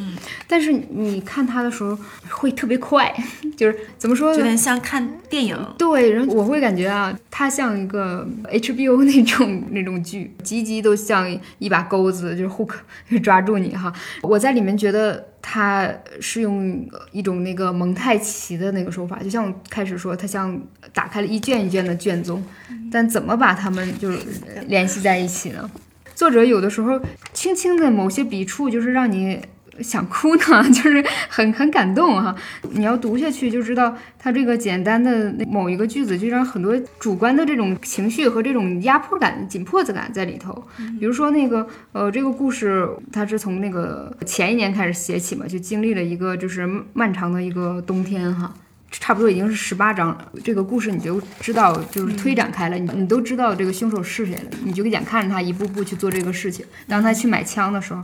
但是你看它的时候会特别快，就是怎么说，有点像看电影。对，然后我会感觉啊，它像一个 HBO 那种那种剧，集集都像一把钩子，就是 hook 抓住你哈。我在里面觉得它是用一种那个蒙太奇的那个手法，就像我开始说，它像打开了一卷一卷的卷宗，但怎么把它们就是联系在一起呢？作者有的时候轻轻的某些笔触，就是让你想哭呢，就是很很感动哈。你要读下去就知道，他这个简单的某一个句子，就让很多主观的这种情绪和这种压迫感、紧迫感在里头。比如说那个呃，这个故事它是从那个前一年开始写起嘛，就经历了一个就是漫长的一个冬天哈。差不多已经是十八章了，这个故事你就知道，就是推展开了，你你都知道这个凶手是谁了，你就眼看着他一步步去做这个事情。当他去买枪的时候，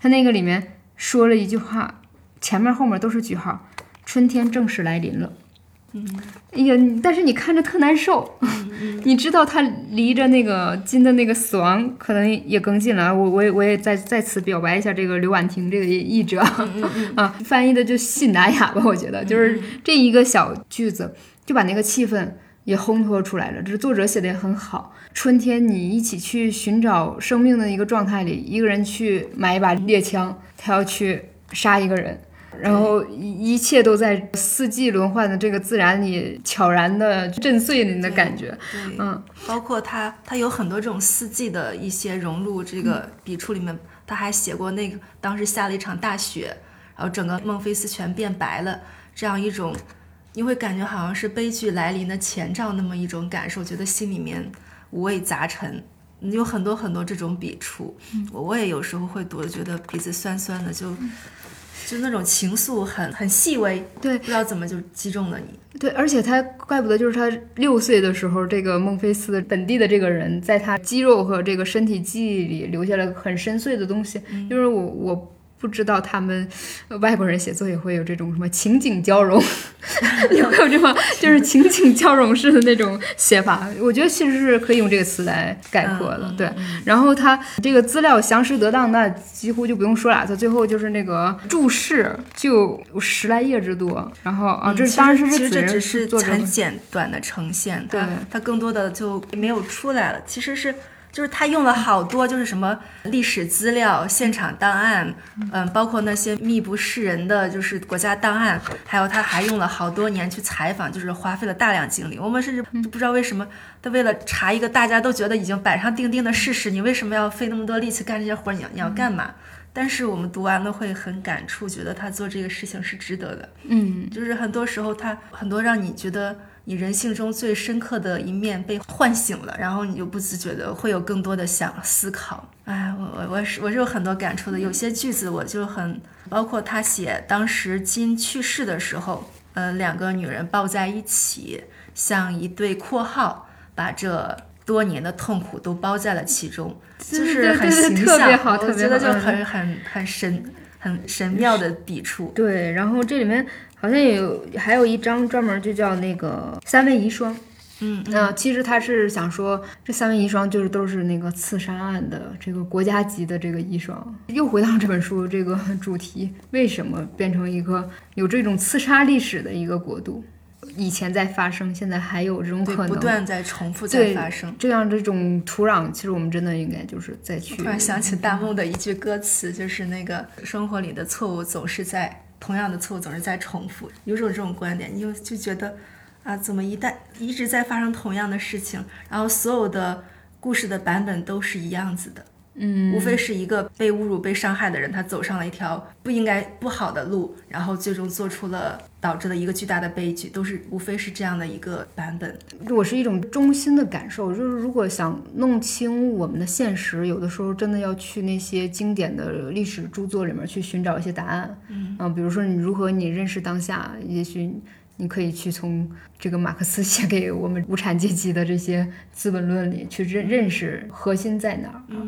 他那个里面说了一句话，前面后面都是句号，春天正式来临了。嗯，哎呀，但是你看着特难受，你知道他离着那个金的那个死亡可能也更近了。我我也我也再再次表白一下这个刘婉婷这个译者 啊，翻译的就信达雅吧，我觉得就是这一个小句子就把那个气氛也烘托出来了。这是作者写的也很好。春天，你一起去寻找生命的一个状态里，一个人去买一把猎枪，他要去杀一个人。然后一切都在四季轮换的这个自然里悄然的震碎你的感觉，嗯，包括他，他有很多这种四季的一些融入这个笔触里面，他还写过那个当时下了一场大雪，然后整个孟菲斯全变白了，这样一种你会感觉好像是悲剧来临的前兆那么一种感受，觉得心里面五味杂陈，有很多很多这种笔触，我我也有时候会读，觉得鼻子酸酸的就。就那种情愫很很细微，对，不知道怎么就击中了你。对，而且他怪不得就是他六岁的时候，这个孟菲斯本地的这个人，在他肌肉和这个身体记忆里留下了很深邃的东西。就是我我。不知道他们外国人写作也会有这种什么情景交融，也会有这么 就是情景交融式的那种写法。我觉得其实是可以用这个词来概括的。对，然后他这个资料详实得当，那几乎就不用说了。他最后就是那个注释就十来页之多。然后啊，这当然是其实这只是很简短的呈现，对，它更多的就没有出来了。其实是。就是他用了好多，就是什么历史资料、现场档案，嗯，包括那些密不示人的，就是国家档案，还有他还用了好多年去采访，就是花费了大量精力。我们甚至不知道为什么他为了查一个大家都觉得已经板上钉钉的事实，你为什么要费那么多力气干这些活？你要你要干嘛？但是我们读完了会很感触，觉得他做这个事情是值得的。嗯，就是很多时候他很多让你觉得。你人性中最深刻的一面被唤醒了，然后你就不自觉的会有更多的想思考。哎，我我我是我是有很多感触的，有些句子我就很，包括他写当时金去世的时候，呃，两个女人抱在一起，像一对括号，把这多年的痛苦都包在了其中，就是很形象，我觉得就很很很神很神妙的笔触。对，然后这里面。好像有还有一章专门就叫那个三位遗孀，嗯，那其实他是想说这三位遗孀就是都是那个刺杀案的这个国家级的这个遗孀。又回到这本书这个主题，为什么变成一个有这种刺杀历史的一个国度？以前在发生，现在还有这种可能不断在重复在发生。这样这种土壤，其实我们真的应该就是再去。突然想起弹幕的一句歌词，就是那个生活里的错误总是在。同样的错误总是在重复，有种这种观点，你就就觉得，啊，怎么一旦一直在发生同样的事情，然后所有的故事的版本都是一样子的。嗯，无非是一个被侮辱、被伤害的人，他走上了一条不应该不好的路，然后最终做出了导致了一个巨大的悲剧，都是无非是这样的一个版本。我是一种衷心的感受，就是如果想弄清我们的现实，有的时候真的要去那些经典的历史著作里面去寻找一些答案。嗯，比如说你如何你认识当下，也许。你可以去从这个马克思写给我们无产阶级的这些《资本论》里去认认识核心在哪儿啊，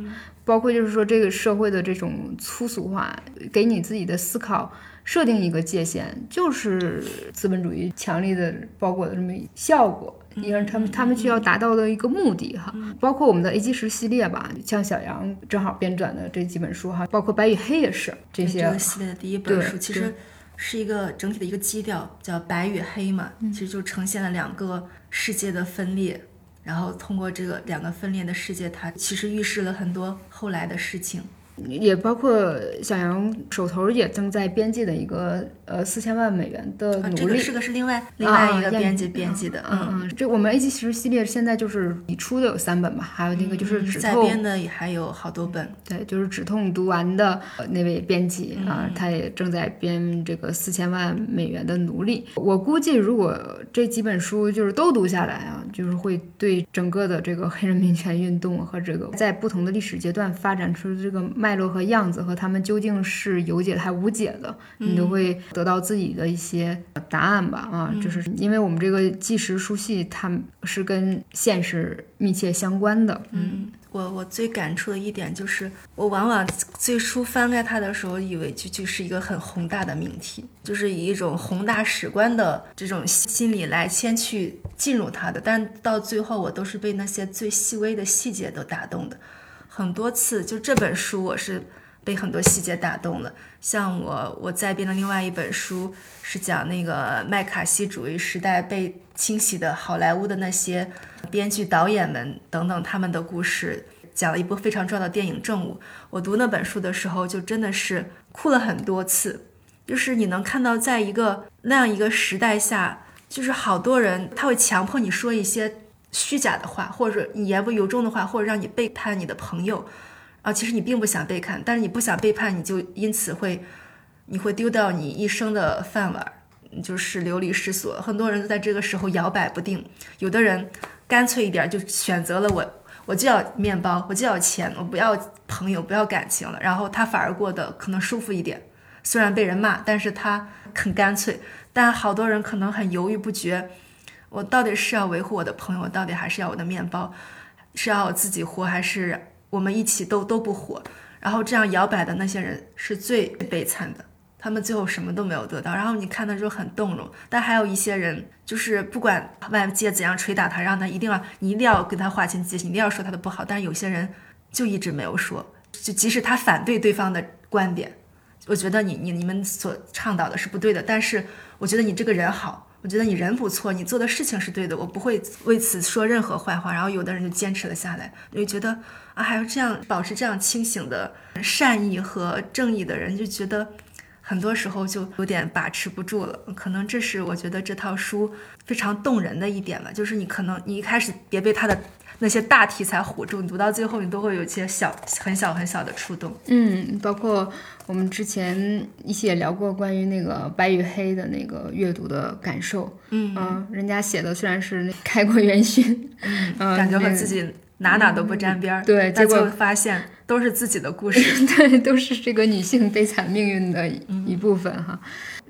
包括就是说这个社会的这种粗俗化，给你自己的思考设定一个界限，就是资本主义强力的包裹的这么效果，也是他们他们需要达到的一个目的哈。包括我们的 A 基石系列吧，像小杨正好编撰的这几本书哈，包括白与黑也是这些。这个系列的第一本书其实。是一个整体的一个基调，叫白与黑嘛，其实就呈现了两个世界的分裂，然后通过这个两个分裂的世界，它其实预示了很多后来的事情。也包括小杨手头也正在编辑的一个呃四千万美元的努力，这个是个是另外另外一个编辑编辑的，嗯嗯，这我们 A 级其实系列现在就是已出的有三本吧，还有那个就是止痛编的也还有好多本，对，就是止痛读完的那位编辑啊，他也正在编这个四千万美元的奴隶。我估计如果这几本书就是都读下来啊，就是会对整个的这个黑人民权运动和这个在不同的历史阶段发展出这个。脉络和样子和他们究竟是有解还无解的，你都会得到自己的一些答案吧？啊，就是因为我们这个纪实书系，它是跟现实密切相关的。嗯，我我最感触的一点就是，我往往最初翻开它的时候，以为就就是一个很宏大的命题，就是以一种宏大史观的这种心理来先去进入它的，但到最后，我都是被那些最细微的细节都打动的。很多次，就这本书，我是被很多细节打动了。像我，我在编的另外一本书，是讲那个麦卡锡主义时代被清洗的好莱坞的那些编剧、导演们等等他们的故事，讲了一部非常重要的电影《正午》。我读那本书的时候，就真的是哭了很多次。就是你能看到，在一个那样一个时代下，就是好多人他会强迫你说一些。虚假的话，或者你言不由衷的话，或者让你背叛你的朋友，啊，其实你并不想背叛，但是你不想背叛，你就因此会，你会丢掉你一生的饭碗，就是流离失所。很多人都在这个时候摇摆不定，有的人干脆一点就选择了我，我就要面包，我就要钱，我不要朋友，不要感情了，然后他反而过得可能舒服一点，虽然被人骂，但是他很干脆。但好多人可能很犹豫不决，我到底是要维护我的朋友，到底还是要我的面包，是要我自己活，还是我们一起都都不火？然后这样摇摆的那些人是最悲惨的，他们最后什么都没有得到。然后你看的时候很动容，但还有一些人，就是不管外界怎样捶打他，让他一定要你一定要跟他划清界限，一定要说他的不好。但是有些人就一直没有说，就即使他反对对方的观点，我觉得你你你们所倡导的是不对的，但是我觉得你这个人好，我觉得你人不错，你做的事情是对的，我不会为此说任何坏话。然后有的人就坚持了下来，就觉得。啊，还有这样保持这样清醒的善意和正义的人，就觉得很多时候就有点把持不住了。可能这是我觉得这套书非常动人的一点吧，就是你可能你一开始别被他的那些大题材唬住，你读到最后你都会有一些小很小很小的触动。嗯，包括我们之前一起也聊过关于那个白与黑的那个阅读的感受。嗯，人家写的虽然是开国元勋，嗯，感觉和自己。哪哪都不沾边儿，对，结果发现都是自己的故事，对，都是这个女性悲惨命运的一部分哈。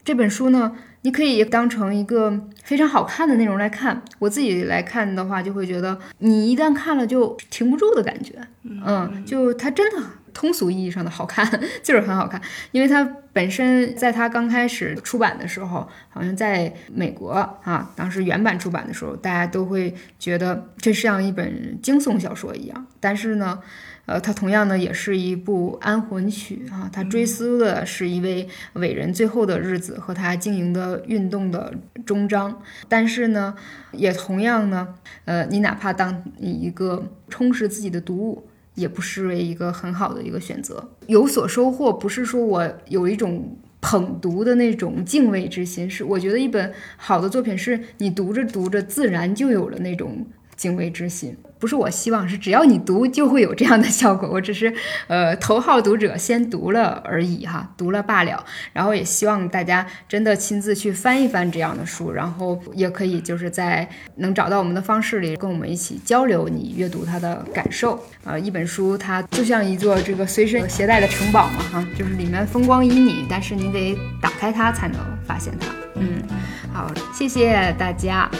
这本书呢，你可以当成一个非常好看的内容来看。我自己来看的话，就会觉得你一旦看了就停不住的感觉，嗯，就它真的。通俗意义上的好看 就是很好看，因为它本身在它刚开始出版的时候，好像在美国啊，当时原版出版的时候，大家都会觉得这像一本惊悚小说一样。但是呢，呃，它同样呢也是一部安魂曲啊，它追思的是一位伟人最后的日子和他经营的运动的终章。但是呢，也同样呢，呃，你哪怕当你一个充实自己的读物。也不失为一个很好的一个选择，有所收获，不是说我有一种捧读的那种敬畏之心，是我觉得一本好的作品是你读着读着自然就有了那种敬畏之心。不是我希望是只要你读就会有这样的效果，我只是呃头号读者先读了而已哈，读了罢了。然后也希望大家真的亲自去翻一翻这样的书，然后也可以就是在能找到我们的方式里跟我们一起交流你阅读它的感受。呃，一本书它就像一座这个随身携带的城堡嘛哈，就是里面风光旖旎，但是你得打开它才能发现它。嗯，好，谢谢大家。